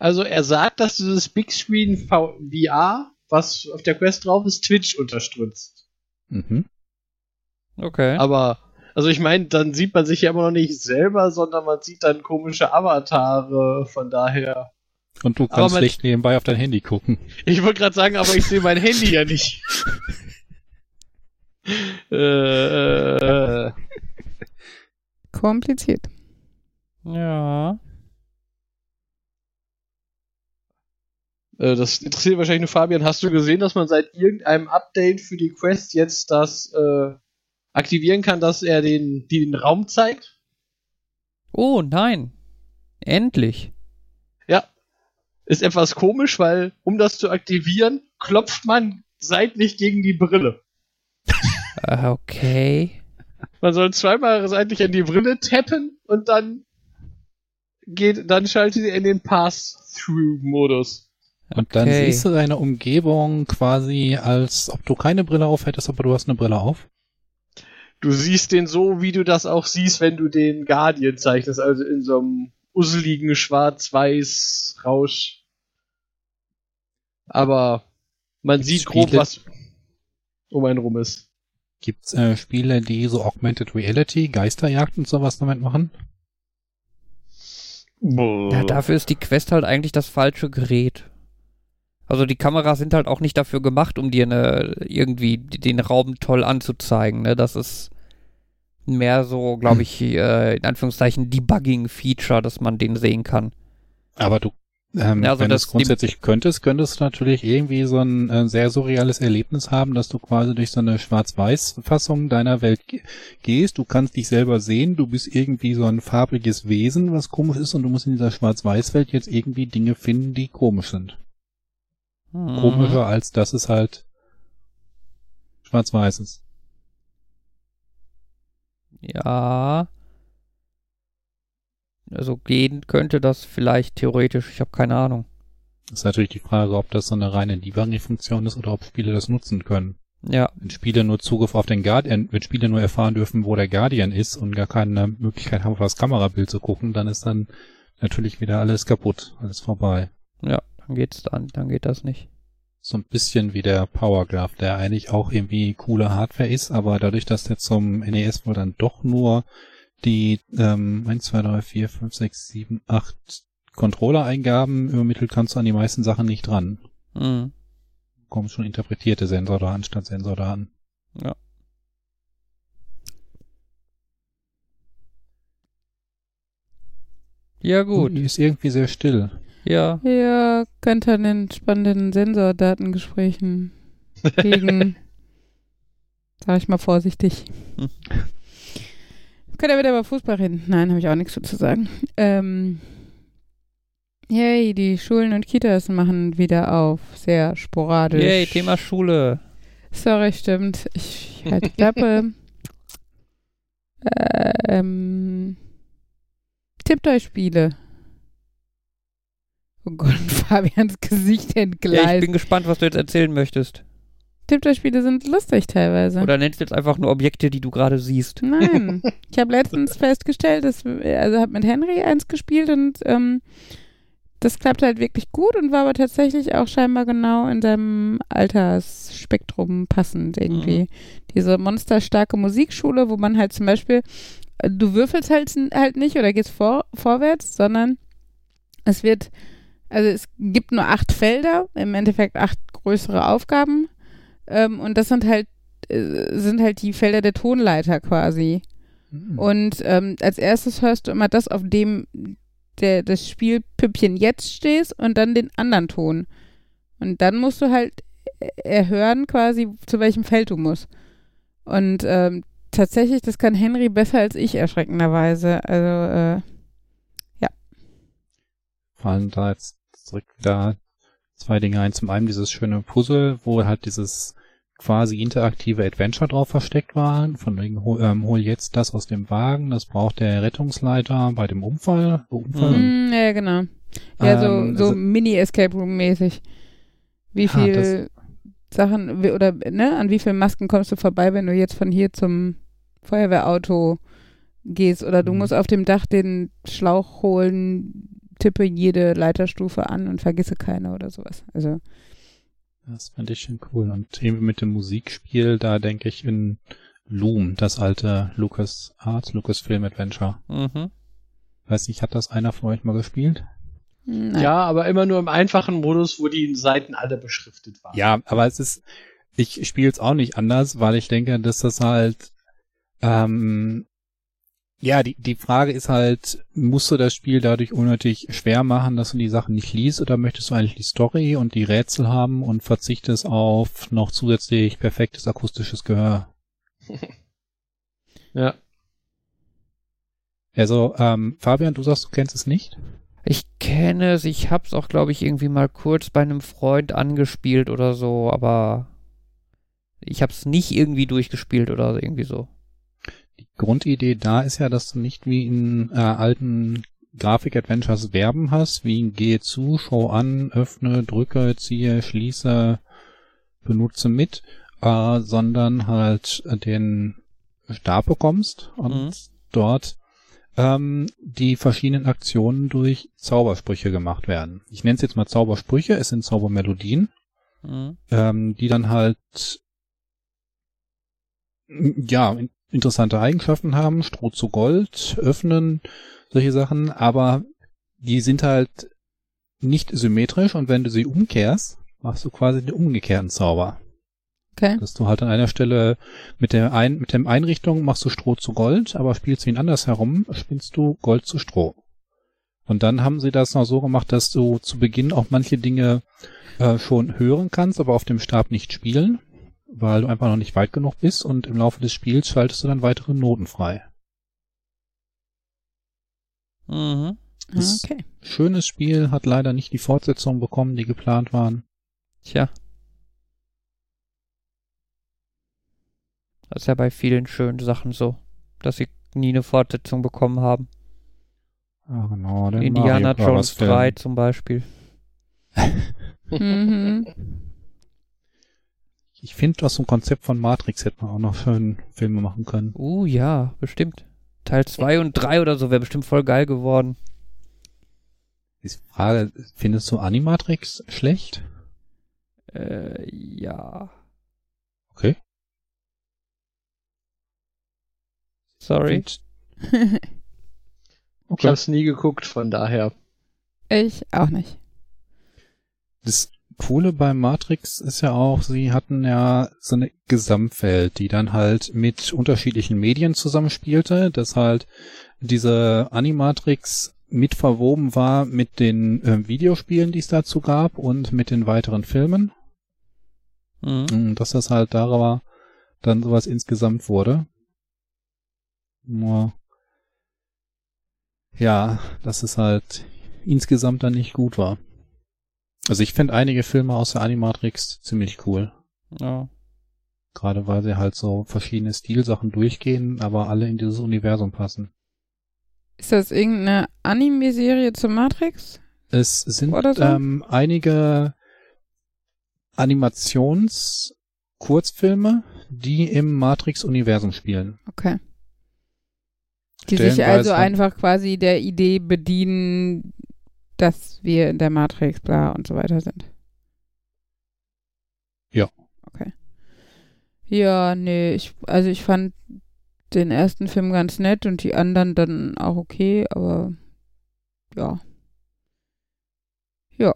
Also er sagt, dass dieses Big Screen VR, was auf der Quest drauf ist, Twitch unterstützt. Mhm. Okay. Aber, also ich meine, dann sieht man sich ja immer noch nicht selber, sondern man sieht dann komische Avatare, von daher. Und du kannst man- schlecht nebenbei auf dein Handy gucken. Ich wollte gerade sagen, aber ich sehe mein Handy ja nicht. äh, äh, Kompliziert. ja. Äh, das interessiert wahrscheinlich nur Fabian. Hast du gesehen, dass man seit irgendeinem Update für die Quest jetzt das äh, aktivieren kann, dass er den, den Raum zeigt? Oh, nein. Endlich. Ja. Ist etwas komisch, weil um das zu aktivieren, klopft man seitlich gegen die Brille. Äh, okay. Man soll zweimal seitlich an die Brille tappen und dann geht, dann schaltet ihr in den Pass-Through-Modus. Und dann Okay. siehst du deine Umgebung quasi, als ob du keine Brille auf hättest, aber du hast eine Brille auf. Du siehst den so, wie du das auch siehst, wenn du den Guardian zeichnest, also in so einem useligen schwarz-weiß Rausch. Aber man Gibt's sieht grob, Spiele- was um einen rum ist. Gibt's äh, Spiele, die so Augmented Reality, Geisterjagd und sowas damit machen? Ja, dafür ist die Quest halt eigentlich das falsche Gerät. Also die Kameras sind halt auch nicht dafür gemacht, um dir eine, irgendwie den Raum toll anzuzeigen. Ne? Das ist mehr so, glaube ich, äh, in Anführungszeichen Debugging-Feature, dass man den sehen kann. Aber du, ähm, also wenn du es grundsätzlich könntest, könntest du natürlich irgendwie so ein äh, sehr surreales Erlebnis haben, dass du quasi durch so eine Schwarz-Weiß-Fassung deiner Welt ge gehst. Du kannst dich selber sehen, du bist irgendwie so ein farbiges Wesen, was komisch ist, und du musst in dieser Schwarz-Weiß-Welt jetzt irgendwie Dinge finden, die komisch sind. Mhm. Komischer, als dass es halt schwarz-weiß ist. Ja. Also gehen könnte das vielleicht theoretisch, ich habe keine Ahnung. Das ist natürlich die Frage, ob das so eine reine Debugging-Funktion ist oder ob Spiele das nutzen können. Ja, Wenn Spieler nur Zugriff auf den Guardian, wenn Spieler nur erfahren dürfen, wo der Guardian ist und gar keine Möglichkeit haben, auf das Kamerabild zu gucken, dann ist dann natürlich wieder alles kaputt, alles vorbei. ja, dann geht's dann, dann geht das nicht. So ein bisschen wie der Power Glove, der eigentlich auch irgendwie coole Hardware ist, aber dadurch, dass der zum NES wohl dann doch nur die ähm, 1, 2, 3, 4, 5, 6, 7, 8 Controller-Eingaben übermittelt, kannst du an die meisten Sachen nicht ran. Mhm. Kommen schon interpretierte Sensordaten statt Sensordaten. Ja, gut. Die ist irgendwie sehr still. Ja. Ja, könnte an den spannenden Sensordatengesprächen liegen. Sag ich mal vorsichtig. Hm. Könnt ihr wieder über Fußball reden? Nein, habe ich auch nichts zu sagen. Ähm, yay, die Schulen und Kitas machen wieder auf. Sehr sporadisch. Yay, Thema Schule. Sorry, stimmt. Ich halte die Klappe. ähm, Tipptoy-Spiele. Oh Gott, Fabians Gesicht Ja, ich entgleist. bin gespannt, was du jetzt erzählen möchtest. Tipptoy-Spiele sind lustig teilweise. Oder nennst du jetzt einfach nur Objekte, die du gerade siehst? Nein. Ich habe letztens festgestellt, dass, also habe mit Henry eins gespielt und ähm, das klappt halt wirklich gut und war aber tatsächlich auch scheinbar genau in seinem Altersspektrum passend irgendwie. Diese monsterstarke Musikschule, wo man halt zum Beispiel, du würfelst halt, halt nicht oder gehst vor, vorwärts, sondern es wird, also es gibt nur acht Felder, im Endeffekt acht größere Aufgaben ähm, und das sind halt äh, sind halt die Felder der Tonleiter quasi. Hm. Und ähm, als erstes hörst du immer das, auf dem der, das Spielpüppchen jetzt stehst und dann den anderen Ton. Und dann musst du halt erhören quasi, zu welchem Feld du musst. Und ähm, tatsächlich, das kann Henry besser als ich, erschreckenderweise. Also, äh, ja. Fallen da jetzt direkt wieder zwei Dinge ein. Zum einen dieses schöne Puzzle, wo halt dieses quasi interaktive Adventure drauf versteckt war. Von wegen, hol, ähm, hol jetzt das aus dem Wagen, das braucht der Rettungsleiter bei dem Unfall. Unfall. Mm, ja, genau. Ja, Ähm, so, so also- Mini-Escape Room-mäßig. Wie Ja, viel Sachen, wie- oder ne, an wie vielen Masken kommst du vorbei, wenn du jetzt von hier zum Feuerwehrauto gehst oder du Mhm. musst auf dem Dach den Schlauch holen, tippe jede Leiterstufe an und vergisse keine oder sowas. Also, Das fand ich schon cool. Und eben mit dem Musikspiel, da denke ich in Loom, das alte Lucas Art, Lucas Film Adventure. Mhm. Weiß nicht, hat das einer von euch mal gespielt? nein. Ja, aber immer nur im einfachen Modus, wo die Seiten alle beschriftet waren. Ja, aber es ist, ich spiele es auch nicht anders, weil ich denke, dass das halt, ähm, ja, die, die Frage ist halt, musst du das Spiel dadurch unnötig schwer machen, dass du die Sachen nicht liest, oder möchtest du eigentlich die Story und die Rätsel haben und verzichtest auf noch zusätzlich perfektes akustisches Gehör? Ja. Also, ähm, Fabian, du sagst, du kennst es nicht? Ich kenne es, ich hab's auch, glaube ich, irgendwie mal kurz bei einem Freund angespielt oder so, aber ich hab's nicht irgendwie durchgespielt oder irgendwie so. Grundidee da ist ja, dass du nicht wie in äh, alten Grafik-Adventures Verben hast, wie gehe zu, schau an, öffne, drücke, ziehe, schließe, benutze mit, äh, sondern halt den Stab bekommst und Mhm. dort ähm, die verschiedenen Aktionen durch Zaubersprüche gemacht werden. Ich nenne es jetzt mal Zaubersprüche, es sind Zaubermelodien Mhm. ähm, die dann halt ja in- interessante Eigenschaften haben, Stroh zu Gold, öffnen, solche Sachen, aber die sind halt nicht symmetrisch und wenn du sie umkehrst, machst du quasi den umgekehrten Zauber. Okay. Dass du halt an einer Stelle mit der ein mit der Einrichtung machst du Stroh zu Gold, aber spielst du ihn andersherum, spielst du Gold zu Stroh. Und dann haben sie das noch so gemacht, dass du zu Beginn auch manche Dinge äh, schon hören kannst, aber auf dem Stab nicht spielen, weil du einfach noch nicht weit genug bist und im Laufe des Spiels schaltest du dann weitere Noten frei. Mhm. Das- Okay. Schönes Spiel, hat leider nicht die Fortsetzung bekommen, die geplant waren. Tja. Das ist ja bei vielen schönen Sachen so, dass sie nie eine Fortsetzung bekommen haben. Ah, genau, der Indiana. Jones Film. 3 zum Beispiel. Mhm. Ich finde, aus dem Konzept von Matrix hätte man auch noch schön Filme machen können. Uh, ja, bestimmt. Teil 2 und 3 oder so wäre bestimmt voll geil geworden. Die Frage, findest du Animatrix schlecht? Äh, ja. Okay. Sorry. Find- Ich Okay. hab's nie geguckt, von daher. ich auch nicht. Das Coole bei Matrix ist ja auch, sie hatten ja so eine Gesamtwelt, die dann halt mit unterschiedlichen Medien zusammenspielte, dass halt diese Animatrix mit verwoben war mit den äh, Videospielen, die es dazu gab und mit den weiteren Filmen. Mhm. Und dass das halt darüber dann sowas insgesamt wurde. Nur, ja, dass es halt insgesamt dann nicht gut war. Also ich finde einige Filme aus der Animatrix ziemlich cool. Ja. Gerade weil sie halt so verschiedene Stilsachen durchgehen, aber alle in dieses Universum passen. Ist das irgendeine Anime-Serie zu Matrix? Es sind Oder so? ähm, einige Animations-Kurzfilme, die im Matrix-Universum spielen. Okay. Die sich also einfach quasi der Idee bedienen, dass wir in der Matrix bla und so weiter sind. Ja. Okay. Ja, nee, ich, also ich fand den ersten Film ganz nett und die anderen dann auch okay, aber ja. Ja.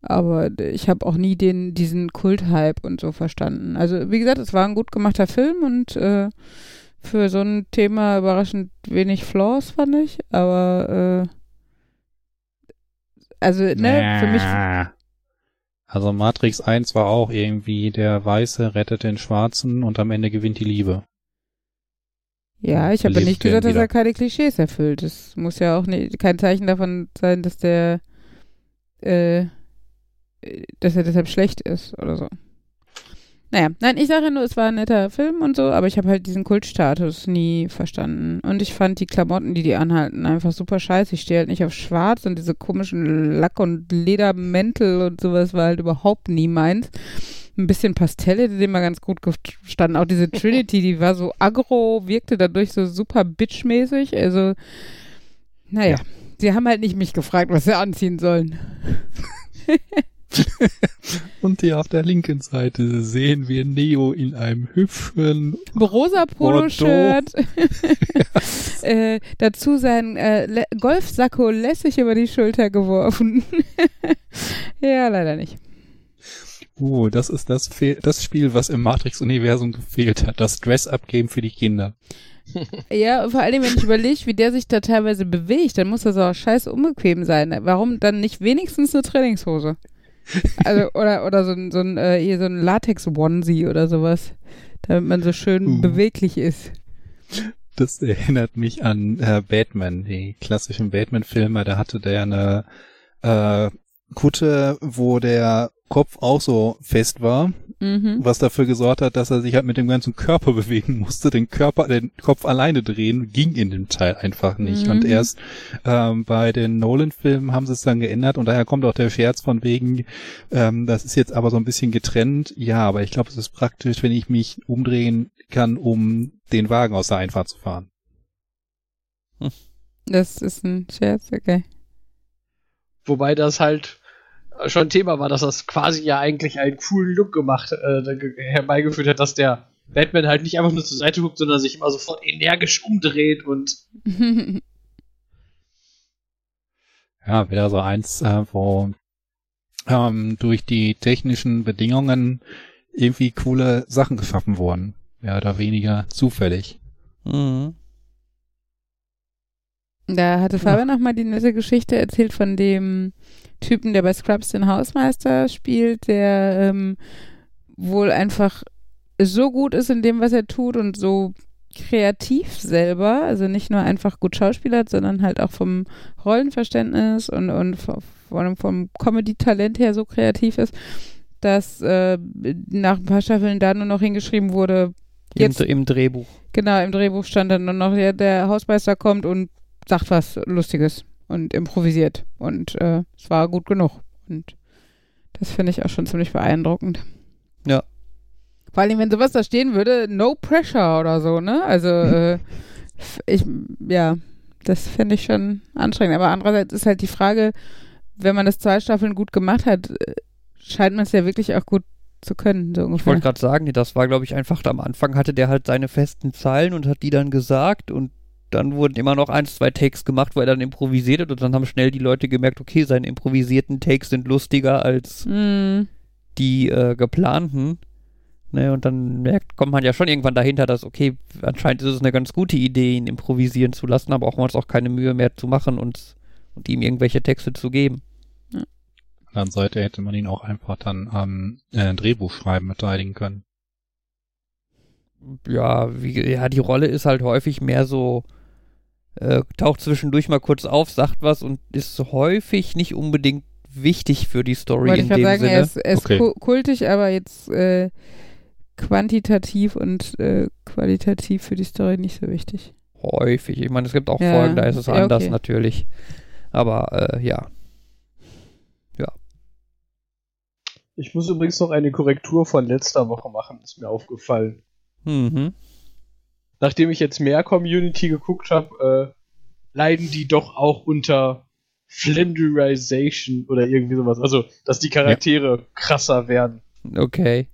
Aber ich habe auch nie den, diesen Kult-Hype und so verstanden. Also, wie gesagt, es war ein gut gemachter Film und äh, für so ein Thema überraschend wenig Flaws, fand ich. Aber Also, ne, für mich. Also Matrix 1 war auch irgendwie, der Weiße rettet den Schwarzen und am Ende gewinnt die Liebe. Ja, ich habe nicht gesagt, dass wieder. er keine Klischees erfüllt. Das muss ja auch nicht, kein Zeichen davon sein, dass der, äh, dass er deshalb schlecht ist oder so. Naja, nein, ich sage nur, es war ein netter Film und so, aber ich habe halt diesen Kultstatus nie verstanden. Und ich fand die Klamotten, die die anhalten, einfach super scheiße. Ich stehe halt nicht auf Schwarz und diese komischen Lack- und Ledermäntel und sowas war halt überhaupt nie meins. Ein bisschen Pastell hätte dem mal ganz gut gestanden. Auch diese Trinity, die war so aggro, wirkte dadurch so super bitchmäßig. Also, naja, Ja. sie haben halt nicht mich gefragt, was sie anziehen sollen. Und hier auf der linken Seite sehen wir Neo in einem hübschen rosa Poloshirt. äh, dazu sein äh, Golfsacko lässig über die Schulter geworfen. ja, leider nicht. Oh, das ist das, Fe das Spiel, was im Matrix-Universum gefehlt hat. Das Dress-Up-Game für die Kinder. Ja, vor allem, wenn ich überlege, wie der sich da teilweise bewegt, dann muss das auch scheiße unbequem sein. Warum dann nicht wenigstens eine Trainingshose? Also, oder, oder so ein, so ein, äh, hier so ein Latex-Onesie oder sowas. Damit man so schön Uh. beweglich ist. Das erinnert mich an äh, Batman, die klassischen Batman-Filme. Da hatte der eine äh, Kutte, wo der Kopf auch so fest war, Mhm. was dafür gesorgt hat, dass er sich halt mit dem ganzen Körper bewegen musste. Den Körper, den Kopf alleine drehen ging in dem Teil einfach nicht. Mhm. Und erst ähm, bei den Nolan-Filmen haben sie es dann geändert und daher kommt auch der Scherz von wegen, ähm, das ist jetzt aber so ein bisschen getrennt. Ja, aber ich glaube, es ist praktisch, wenn ich mich umdrehen kann, um den Wagen aus der Einfahrt zu fahren. Das ist ein Scherz, okay. Wobei das halt schon Thema war, dass das quasi ja eigentlich einen coolen Look gemacht, äh, ge- herbeigeführt hat, dass der Batman halt nicht einfach nur zur Seite guckt, sondern sich immer sofort energisch umdreht und Ja, wieder so eins, äh, wo ähm, durch die technischen Bedingungen irgendwie coole Sachen geschaffen wurden. Mehr oder weniger zufällig. Mhm. Da hatte Fabian noch mal die nette Geschichte erzählt von dem Typen, der bei Scrubs den Hausmeister spielt, der ähm, wohl einfach so gut ist in dem, was er tut und so kreativ selber, also nicht nur einfach gut schauspielert, sondern halt auch vom Rollenverständnis und, und vom, vom, Comedy-Talent her so kreativ ist, dass äh, nach ein paar Staffeln da nur noch hingeschrieben wurde, Im, Jetzt- Im Drehbuch. Genau, im Drehbuch stand dann nur noch, ja, der Hausmeister kommt und sagt was Lustiges und improvisiert. Und äh, es war gut genug. Und das finde ich auch schon ziemlich beeindruckend. Ja. Vor allem, wenn sowas da stehen würde, no pressure oder so, ne? Also, äh, ich, ja, das finde ich schon anstrengend. Aber andererseits ist halt die Frage, wenn man das zwei Staffeln gut gemacht hat, äh, scheint man es ja wirklich auch gut zu können, so Ich ungefähr. wollte gerade sagen, das war, glaube ich, einfach am Anfang hatte der halt seine festen Zeilen und hat die dann gesagt und dann wurden immer noch ein, zwei Takes gemacht, wo er dann improvisiert hat und dann haben schnell die Leute gemerkt, okay, seine improvisierten Takes sind lustiger als Mm, die äh, geplanten. Ne, und dann merkt, kommt man ja schon irgendwann dahinter, dass, okay, anscheinend ist es eine ganz gute Idee, ihn improvisieren zu lassen, aber auch mal auch keine Mühe mehr zu machen und, und ihm irgendwelche Texte zu geben. Dann Seite hätte man ihn auch einfach dann am äh, Drehbuchschreiben beteiligen können. ja, wie, ja, die Rolle ist halt häufig mehr so, äh, taucht zwischendurch mal kurz auf, sagt was und ist häufig nicht unbedingt wichtig für die Story Wollte in ich dem sagen, Sinne. er ist, er ist Okay. ku- kultig, aber jetzt äh, quantitativ und äh, qualitativ für die Story nicht so wichtig. Häufig. Ich meine, es gibt auch Ja, Folgen, da ist es ja, anders okay. natürlich. Aber äh, ja. ich muss übrigens noch eine Korrektur von letzter Woche machen, ist mir aufgefallen. Mhm. Nachdem ich jetzt mehr Community geguckt habe, äh, leiden die doch auch unter Flenderization oder irgendwie sowas. Also, dass die Charaktere krasser werden. Okay.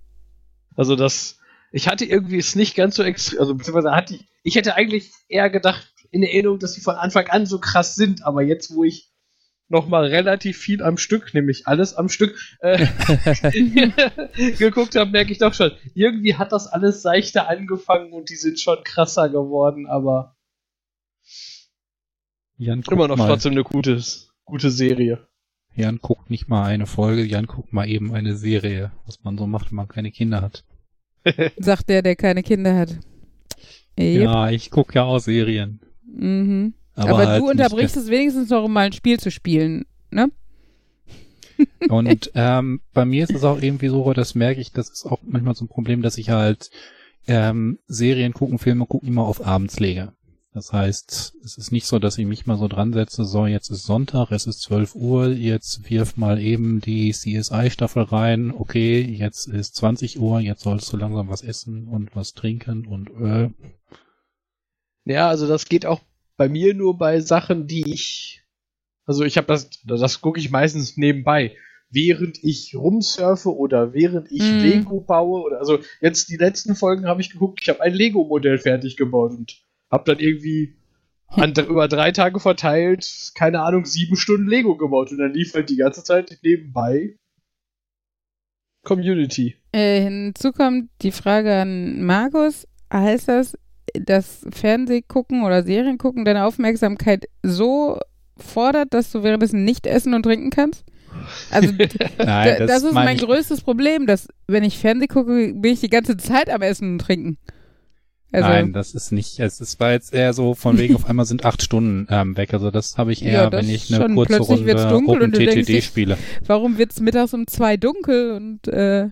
Also das, ich hatte irgendwie es nicht ganz so extrem, also beziehungsweise hatte ich, ich hätte eigentlich eher gedacht, in Erinnerung, dass sie von Anfang an so krass sind, aber jetzt, wo ich nochmal relativ viel am Stück, nämlich alles am Stück, äh, geguckt habe, merke ich doch schon, irgendwie hat das alles seichter angefangen und die sind schon krasser geworden, aber Jan, immer noch mal. trotzdem eine gutes, gute Serie. Jan guckt nicht mal eine Folge, Jan guckt mal eben eine Serie, was man so macht, wenn man keine Kinder hat. Sagt der, der keine Kinder hat. Yep. Ja, ich gucke ja auch Serien. Mhm. Aber, Aber, halt du unterbrichst es wenigstens noch, um mal ein Spiel zu spielen, ne? Und ähm, bei mir ist es auch irgendwie so, das merke ich, das ist auch manchmal so ein Problem, dass ich halt ähm, Serien gucken, Filme gucken immer auf abends lege. Das heißt, es ist nicht so, dass ich mich mal so dran setze, so jetzt ist Sonntag, es ist 12 Uhr, jetzt wirf mal eben die CSI-Staffel rein, okay, jetzt ist 20 Uhr, jetzt sollst du langsam was essen und was trinken und äh, Ja, also das geht auch bei mir nur bei Sachen, die ich. Also ich habe das, das gucke ich meistens nebenbei. Während ich rumsurfe oder während ich Mhm. Lego baue oder also jetzt die letzten Folgen habe ich geguckt, ich habe ein Lego-Modell fertig gebaut und habe dann irgendwie an, über drei Tage verteilt, keine Ahnung, sieben Stunden Lego gebaut und dann lief halt die ganze Zeit nebenbei Community. Äh, hinzu kommt die Frage an Markus. Heißt das, dass Fernsehgucken oder Serien gucken deine Aufmerksamkeit so fordert, dass du währenddessen nicht essen und trinken kannst? Also nein, da- das, ist mein ich- größtes Problem, dass wenn ich Fernseh gucke, bin ich die ganze Zeit am Essen und Trinken. Also, Nein, das ist nicht, es ist war jetzt eher so von wegen auf einmal sind acht Stunden ähm, weg. Also das habe ich eher, Ja, das wenn ich eine schon. kurze Plötzlich wird's Runde dunkel und denkst TTD dich- spiele. warum wird es mittags um zwei dunkel und äh,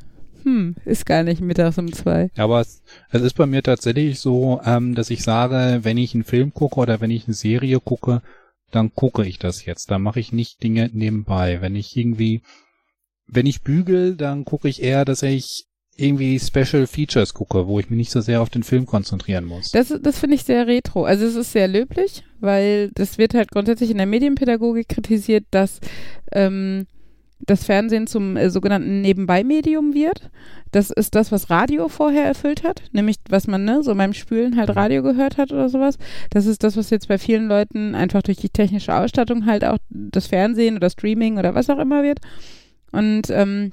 hm, ist gar nicht mittags um zwei. Ja, Aber es, es ist bei mir tatsächlich so, ähm, dass ich sage, wenn ich einen Film gucke oder wenn ich eine Serie gucke, dann gucke ich das jetzt. Da mache ich nicht Dinge nebenbei. Wenn ich irgendwie, wenn ich bügel, dann gucke ich eher, dass ich irgendwie Special Features gucke, wo ich mich nicht so sehr auf den Film konzentrieren muss. Das, das finde ich sehr retro. Also es ist sehr löblich, weil das wird halt grundsätzlich in der Medienpädagogik kritisiert, dass ähm, das Fernsehen zum äh, sogenannten Nebenbei-Medium wird. Das ist das, was Radio vorher erfüllt hat, nämlich was man ne, so beim Spülen halt Radio gehört hat oder sowas. Das ist das, was jetzt bei vielen Leuten einfach durch die technische Ausstattung halt auch das Fernsehen oder Streaming oder was auch immer wird. Und ähm,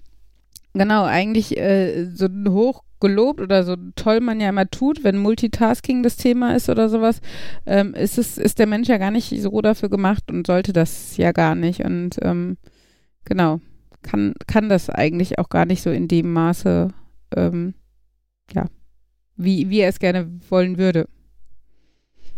genau, eigentlich äh, so hoch gelobt oder so toll man ja immer tut, wenn Multitasking das Thema ist oder sowas, ähm, ist es, ist der Mensch ja gar nicht so dafür gemacht und sollte das ja gar nicht. Und ähm, genau, kann, kann das eigentlich auch gar nicht so in dem Maße, ähm, ja, wie, wie er es gerne wollen würde.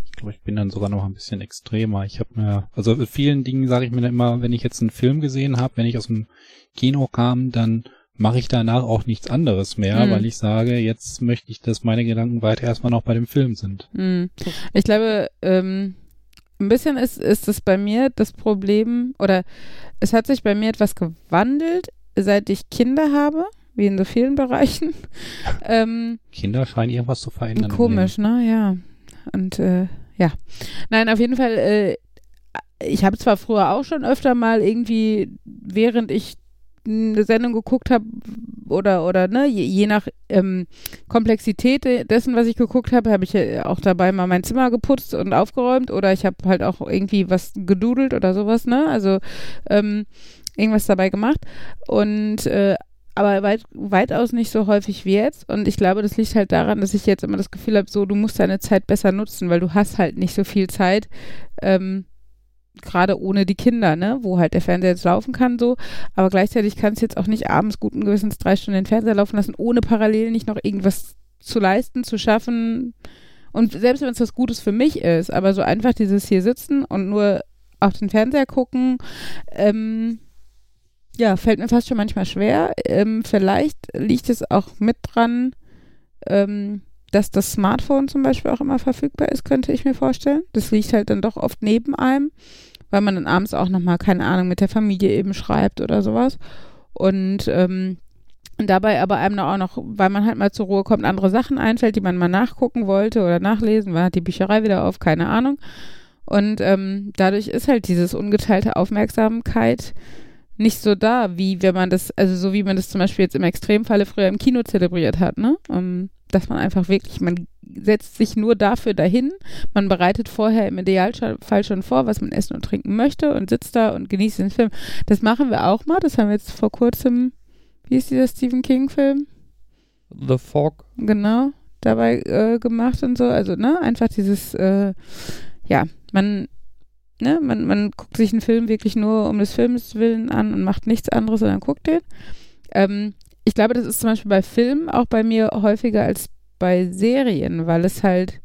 Ich glaube, ich bin dann sogar noch ein bisschen extremer. Ich habe mir, also mit vielen Dingen sage ich mir dann immer, wenn ich jetzt einen Film gesehen habe, wenn ich aus dem Kino kam, dann mache ich danach auch nichts anderes mehr, Mhm. weil ich sage, jetzt möchte ich, dass meine Gedanken weiter erstmal noch bei dem Film sind. Hm. Ich glaube, ähm, ein bisschen ist, ist es bei mir das Problem, oder es hat sich bei mir etwas gewandelt, seit ich Kinder habe, wie in so vielen Bereichen. ähm, Kinder scheinen irgendwas zu verändern. Komisch, ne? Ja. Und äh, ja. Nein, auf jeden Fall, äh, ich habe zwar früher auch schon öfter mal irgendwie, während ich eine Sendung geguckt habe oder oder ne, je, je nach ähm, Komplexität de- dessen, was ich geguckt habe, habe ich auch dabei mal mein Zimmer geputzt und aufgeräumt oder ich habe halt auch irgendwie was gedudelt oder sowas, ne? Also ähm, irgendwas dabei gemacht und äh, aber weit, weitaus nicht so häufig wie jetzt. Und ich glaube, das liegt halt daran, dass ich jetzt immer das Gefühl habe, so, du musst deine Zeit besser nutzen, weil du hast halt nicht so viel Zeit, ähm, gerade ohne die Kinder, ne, wo halt der Fernseher jetzt laufen kann, so. Aber gleichzeitig kannst du jetzt auch nicht abends guten Gewissens drei Stunden den Fernseher laufen lassen, ohne parallel nicht noch irgendwas zu leisten, zu schaffen. Und selbst wenn es was Gutes für mich ist, aber so einfach dieses hier sitzen und nur auf den Fernseher gucken, ähm, ja, fällt mir fast schon manchmal schwer. Ähm, vielleicht liegt es auch mit dran, ähm, dass das Smartphone zum Beispiel auch immer verfügbar ist, könnte ich mir vorstellen. Das liegt halt dann doch oft neben einem, weil man dann abends auch nochmal, keine Ahnung, mit der Familie eben schreibt oder sowas. Und ähm, dabei aber einem auch noch, weil man halt mal zur Ruhe kommt, andere Sachen einfällt, die man mal nachgucken wollte oder nachlesen, hat die Bücherei wieder auf, keine Ahnung. Und ähm, dadurch ist halt dieses ungeteilte Aufmerksamkeit nicht so da, wie wenn man das, also so wie man das zum Beispiel jetzt im Extremfalle früher im Kino zelebriert hat, ne? Um, dass man einfach wirklich, man setzt sich nur dafür dahin, man bereitet vorher im Idealfall schon vor, was man essen und trinken möchte und sitzt da und genießt den Film. Das machen wir auch mal, das haben wir jetzt vor kurzem, wie ist dieser Stephen King-Film? The Fog. genau dabei äh, gemacht und so. Also, ne, einfach dieses, äh, ja, man ne, man, man guckt sich einen Film wirklich nur um des Films willen an und macht nichts anderes, sondern guckt den. Ähm, ich glaube, das ist zum Beispiel bei Filmen auch bei mir häufiger als bei Serien, weil es halt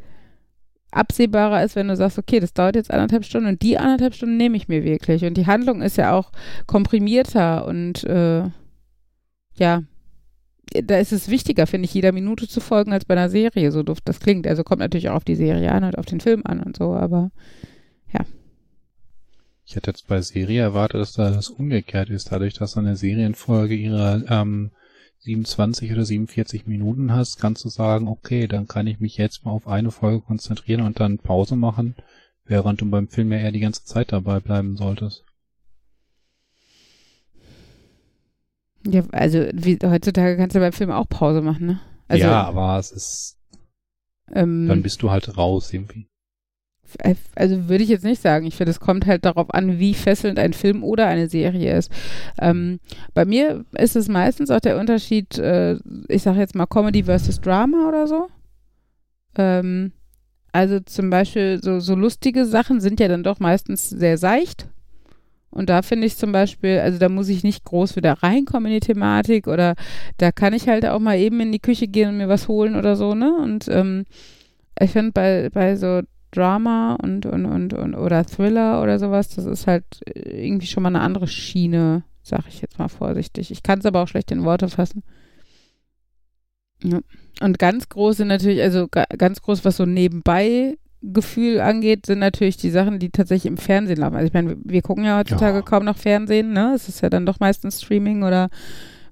absehbarer ist, wenn du sagst, okay, das dauert jetzt anderthalb Stunden und die anderthalb Stunden nehme ich mir wirklich. Und die Handlung ist ja auch komprimierter und äh, ja, da ist es wichtiger, finde ich, jeder Minute zu folgen als bei einer Serie, so doof das klingt. Also kommt natürlich auch auf die Serie an und auf den Film an und so, aber ja. Ich hätte jetzt bei Serie erwartet, dass da das umgekehrt ist, dadurch, dass eine Serienfolge ihre ähm, 27 oder 47 Minuten hast, kannst du sagen, okay, dann kann ich mich jetzt mal auf eine Folge konzentrieren und dann Pause machen, während du beim Film ja eher die ganze Zeit dabei bleiben solltest. Ja, also wie, heutzutage kannst du beim Film auch Pause machen, ne? Also, ja, aber es ist, ähm, dann bist du halt raus irgendwie. Also würde ich jetzt nicht sagen. Ich finde, es kommt halt darauf an, wie fesselnd ein Film oder eine Serie ist. Ähm, bei mir ist es meistens auch der Unterschied, äh, ich sage jetzt mal Comedy versus Drama oder so. Ähm, also zum Beispiel so, so lustige Sachen sind ja dann doch meistens sehr seicht. Und da finde ich zum Beispiel, also da muss ich nicht groß wieder reinkommen in die Thematik oder da kann ich halt auch mal eben in die Küche gehen und mir was holen oder so, ne? Und ähm, ich finde bei, bei so Drama und, und, und, und oder Thriller oder sowas, das ist halt irgendwie schon mal eine andere Schiene, sag ich jetzt mal vorsichtig. Ich kann es aber auch schlecht in Worte fassen. Ja. Und ganz groß sind natürlich, also ga, ganz groß, was so nebenbei Gefühl angeht, sind natürlich die Sachen, die tatsächlich im Fernsehen laufen. Also ich meine, wir gucken ja heutzutage Ja. kaum noch Fernsehen, ne? Es ist ja dann doch meistens Streaming oder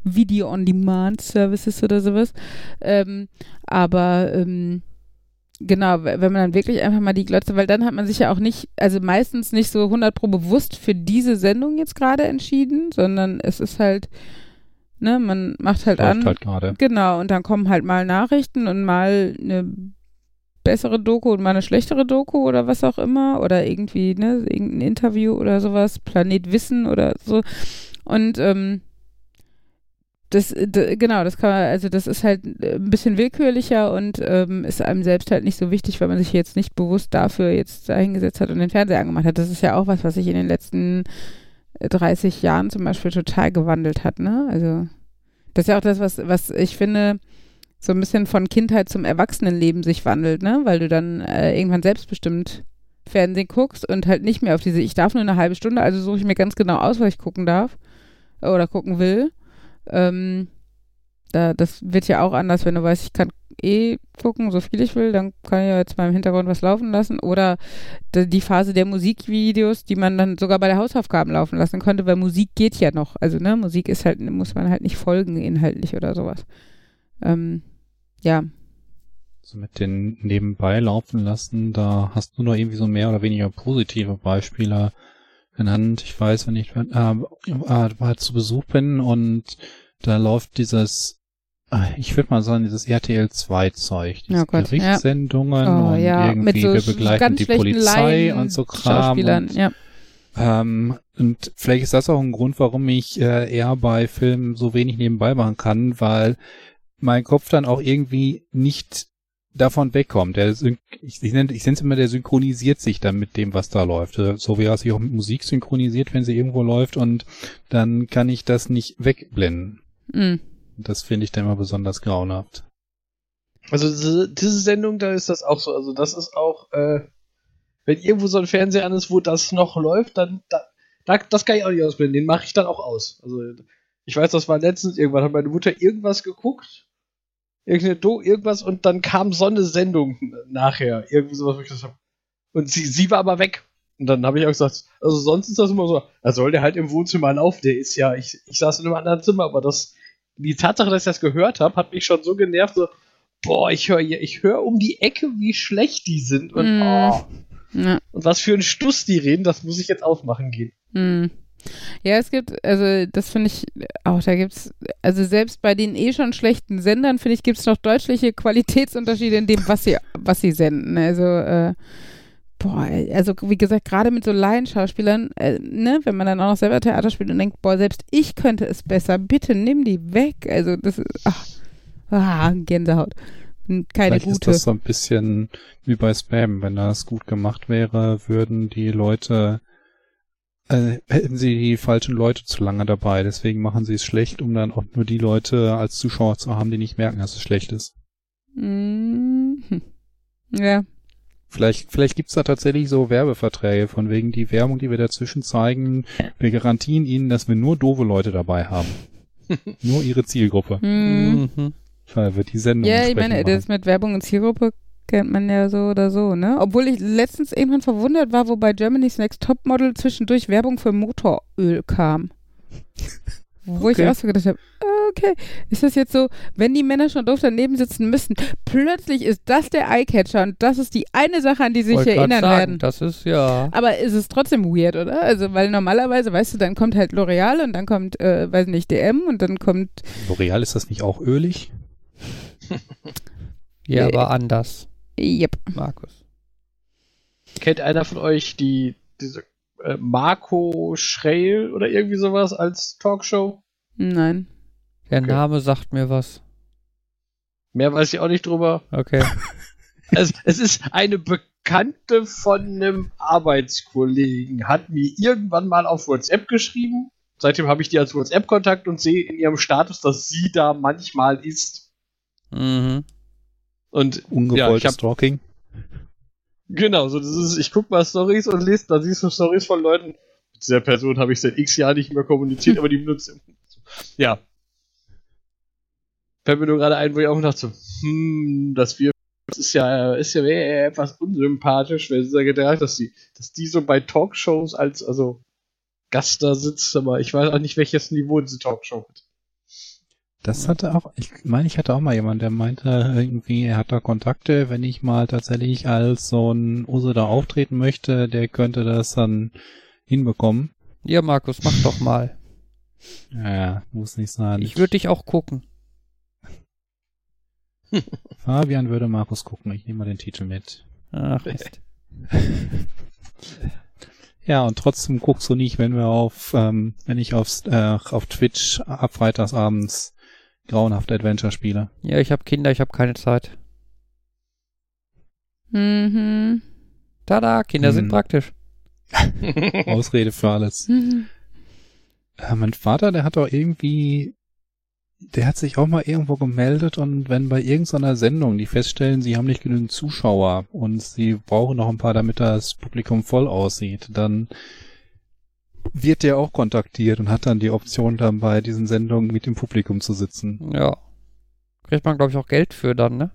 Video-on-Demand-Services oder sowas. Ähm, aber ähm, genau, wenn man dann wirklich einfach mal die Glotze, weil dann hat man sich ja auch nicht, also meistens nicht so 100 pro bewusst für diese Sendung jetzt gerade entschieden, sondern es ist halt, ne, man macht halt Läuft an. halt gerade. Genau, und dann kommen halt mal Nachrichten und mal eine bessere Doku und mal eine schlechtere Doku oder was auch immer. Oder irgendwie, ne, irgendein Interview oder sowas, Planet Wissen oder so. Und ähm, das, d- genau, das kann man, also das ist halt äh, ein bisschen willkürlicher und ähm, ist einem selbst halt nicht so wichtig, weil man sich jetzt nicht bewusst dafür jetzt da hingesetzt hat und den Fernseher angemacht hat. Das ist ja auch was, was sich in den letzten äh, 30 Jahren zum Beispiel total gewandelt hat, ne? Also das ist ja auch das, was, was ich finde, so ein bisschen von Kindheit zum Erwachsenenleben sich wandelt, ne? Weil du dann äh, irgendwann selbstbestimmt Fernsehen guckst und halt nicht mehr auf diese, ich darf nur eine halbe Stunde, also suche ich mir ganz genau aus, was ich gucken darf oder gucken will. Ähm, da, das wird ja auch anders, wenn du weißt, ich kann eh gucken, so viel ich will, dann kann ich ja jetzt mal im Hintergrund was laufen lassen. Oder die Phase der Musikvideos, die man dann sogar bei der Hausaufgaben laufen lassen konnte, weil Musik geht ja noch. Also, ne, Musik ist halt, muss man halt nicht folgen inhaltlich oder sowas. Ähm, ja, So mit den nebenbei laufen lassen, da hast du noch irgendwie so mehr oder weniger positive Beispiele genannt. Ich weiß, wenn ich äh, äh, zu Besuch bin und da läuft dieses, äh, ich würde mal sagen, dieses RTL 2 Zeug, diese Oh Gott, ja. Gerichtssendungen Oh, und ja, irgendwie mit so wir begleiten die Polizei Laien- und so Kram. Und, ja. ähm, und vielleicht ist das auch ein Grund, warum ich äh, eher bei Filmen so wenig nebenbei machen kann, weil mein Kopf dann auch irgendwie nicht davon wegkommt. Der ich, ich nenne ich nenne es immer, der synchronisiert sich dann mit dem, was da läuft. So wie er sich auch mit Musik synchronisiert, wenn sie irgendwo läuft und dann kann ich das nicht wegblenden. Mm. Das finde ich dann immer besonders grauenhaft. Also diese, diese Sendung, da ist das auch so. Also das ist auch, äh, wenn irgendwo so ein Fernseher an ist, wo das noch läuft, dann da, da, das kann ich auch nicht ausblenden. Den mache ich dann auch aus. Also ich weiß, das war letztens irgendwann, hat meine Mutter irgendwas geguckt, irgendeine Do, irgendwas und dann kam so eine Sendung nachher, irgendwie sowas, wo ich das hab. Und sie, sie war aber weg. Und dann habe ich auch gesagt, also sonst ist das immer so, da soll der halt im Wohnzimmer laufen, der ist ja, ich, ich saß in einem anderen Zimmer, aber das, die Tatsache, dass ich das gehört habe, hat mich schon so genervt, so, boah, ich höre ich hör um die Ecke, wie schlecht die sind und, Mm. oh, Ja. und was für ein Stuss die reden, das muss ich jetzt aufmachen gehen. Hm. Ja, es gibt, also das finde ich auch, da gibt's, also selbst bei den eh schon schlechten Sendern, finde ich, gibt es noch deutliche Qualitätsunterschiede in dem, was sie, was sie senden. Also, äh, boah, also wie gesagt, gerade mit so Laienschauspielern, äh, ne, wenn man dann auch noch selber Theater spielt und denkt, boah, selbst ich könnte es besser, bitte nimm die weg. Also das ist, ach, ah, Gänsehaut. n- keine Vielleicht ist gute. das so ein bisschen wie bei Spam. Wenn das gut gemacht wäre, würden die Leute, äh, hätten sie die falschen Leute zu lange dabei. Deswegen machen sie es schlecht, um dann auch nur die Leute als Zuschauer zu haben, die nicht merken, dass es schlecht ist. Mhm. Ja. Vielleicht, vielleicht gibt's da tatsächlich so Werbeverträge, von wegen die Werbung, die wir dazwischen zeigen. Wir garantieren ihnen, dass wir nur doofe Leute dabei haben. nur ihre Zielgruppe. Mhm. Mhm. Weil wir die Sendung Ja, ich meine, machen. das mit Werbung und Zielgruppe kennt man ja so oder so, ne? Obwohl ich letztens irgendwann verwundert war, wo bei Germany's Next Topmodel zwischendurch Werbung für Motoröl kam. Wo ich Okay. auch so gedacht habe, okay, ist das jetzt so, wenn die Männer schon doof daneben sitzen müssen, plötzlich ist das der Eyecatcher und das ist die eine Sache, an die sie sich erinnern sagen, werden. Das ist ja. Aber ist es trotzdem weird, oder? Also, weil normalerweise, weißt du, dann kommt halt L'Oreal und dann kommt, äh, weiß nicht, DM und dann kommt, L'Oreal ist das nicht auch ölig? Ja, Nee. aber anders, yep. Markus. Kennt einer von euch die, diese äh, Marco Schreil oder irgendwie sowas als Talkshow? Nein. Der Okay. Name sagt mir was. Mehr weiß ich auch nicht drüber. Okay. Es, es ist eine Bekannte von einem Arbeitskollegen, hat mir irgendwann mal auf WhatsApp geschrieben. Seitdem habe ich die als WhatsApp-Kontakt und sehe in ihrem Status, dass sie da manchmal ist. mhm. Und ja, Ungewolltes ich hab, Stalking. genau, so das ist, ich guck mal Stories und lese, da siehst du Stories von Leuten. Mit dieser Person habe ich seit x Jahren nicht mehr kommuniziert, aber die benutze. Ja. Fällt mir nur gerade ein, wo ich auch dachte, so, hm, dass wir das ist ja, ist ja eher etwas unsympathisch, wenn sie gedacht, dass die, dass die so bei Talkshows als, also, Gast da sitzt, aber ich weiß auch nicht, welches Niveau diese Talkshow hat. Das hatte auch, ich meine, ich hatte auch mal jemand, der meinte irgendwie, er hat da Kontakte, wenn ich mal tatsächlich als so ein Uso da auftreten möchte, der könnte das dann hinbekommen. Ja, Markus, mach doch mal. Ja, muss nicht sein. Ich würde dich auch gucken. Fabian würde Markus gucken, ich nehme mal den Titel mit. Ach, Mist. Ja, und trotzdem guckst du nicht, wenn wir auf, ähm, wenn ich aufs, äh, auf Twitch ab freitagsabends grauenhafte Adventure spiele. Ja, ich habe Kinder, ich habe keine Zeit. Mhm. Tada, Kinder Hm. sind praktisch. Ausrede für alles. Mhm. Äh, mein Vater, der hat doch irgendwie, der hat sich auch mal irgendwo gemeldet und wenn bei irgendeiner Sendung die feststellen, sie haben nicht genügend Zuschauer und sie brauchen noch ein paar, damit das Publikum voll aussieht, dann wird der auch kontaktiert und hat dann die Option dann bei diesen Sendungen mit dem Publikum zu sitzen. Ja. Kriegt man, glaube ich, auch Geld für dann, ne?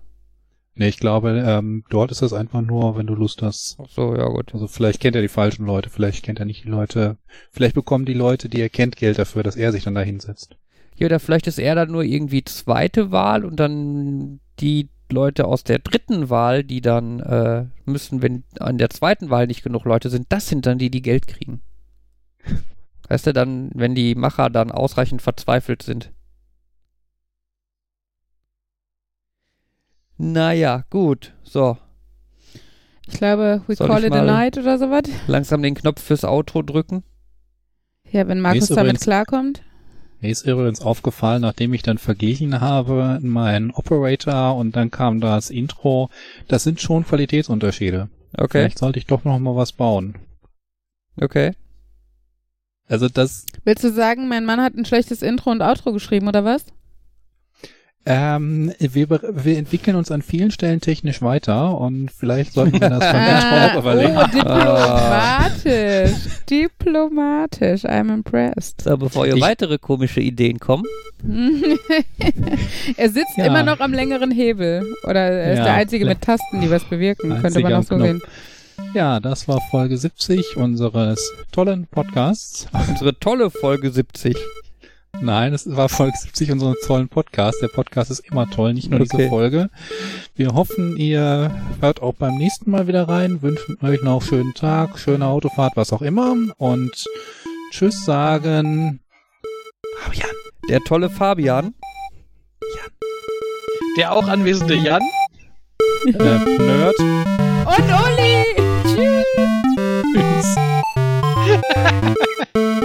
Nee, ich glaube, ähm, dort ist das einfach nur, wenn du Lust hast. Ach so, ja gut. Also vielleicht kennt er die falschen Leute, vielleicht kennt er nicht die Leute, vielleicht bekommen die Leute, die er kennt, Geld dafür, dass er sich dann da hinsetzt. Ja, oder vielleicht ist er dann nur irgendwie zweite Wahl und dann die Leute aus der dritten Wahl, die dann äh, müssen, wenn an der zweiten Wahl nicht genug Leute sind, das sind dann die, die Geld kriegen. Weißt du, dann, wenn die Macher dann ausreichend verzweifelt sind. Naja, gut. So, Ich glaube, we Soll call it a night oder sowas. langsam den Knopf fürs Outro drücken. Ja, wenn Markus damit übrigens- klarkommt. Mir ist übrigens aufgefallen, nachdem ich dann verglichen habe in meinen Operator und dann kam das Intro, das sind schon Qualitätsunterschiede. Okay, Vielleicht sollte ich doch noch mal was bauen. okay. Also das, Willst du sagen, mein Mann hat ein schlechtes Intro und Outro geschrieben, oder was? ähm, wir, wir entwickeln uns an vielen Stellen technisch weiter und vielleicht sollten wir das beim Intro Ah, auch überlegen. oh, diplomatisch. diplomatisch. I'm impressed. So, bevor ihr Ich- weitere komische Ideen kommen. er sitzt Ja. immer noch am längeren Hebel. Oder er ist Ja, der Einzige mit Tasten, die was bewirken. Könnte man Einziger auch so Knopf. sehen. Ja, das war Folge 70 unseres tollen Podcasts. Unsere tolle Folge 70. Nein, es war Folge 70 unseres tollen Podcasts. Der Podcast ist immer toll, nicht nur Okay. diese Folge. Wir hoffen, ihr hört auch beim nächsten Mal wieder rein, wünschen euch noch einen schönen Tag, schöne Autofahrt, was auch immer und Tschüss sagen. Fabian. Der tolle Fabian. Der auch anwesende Jan. Äh, Nerd. Und Uli! Ha ha ha!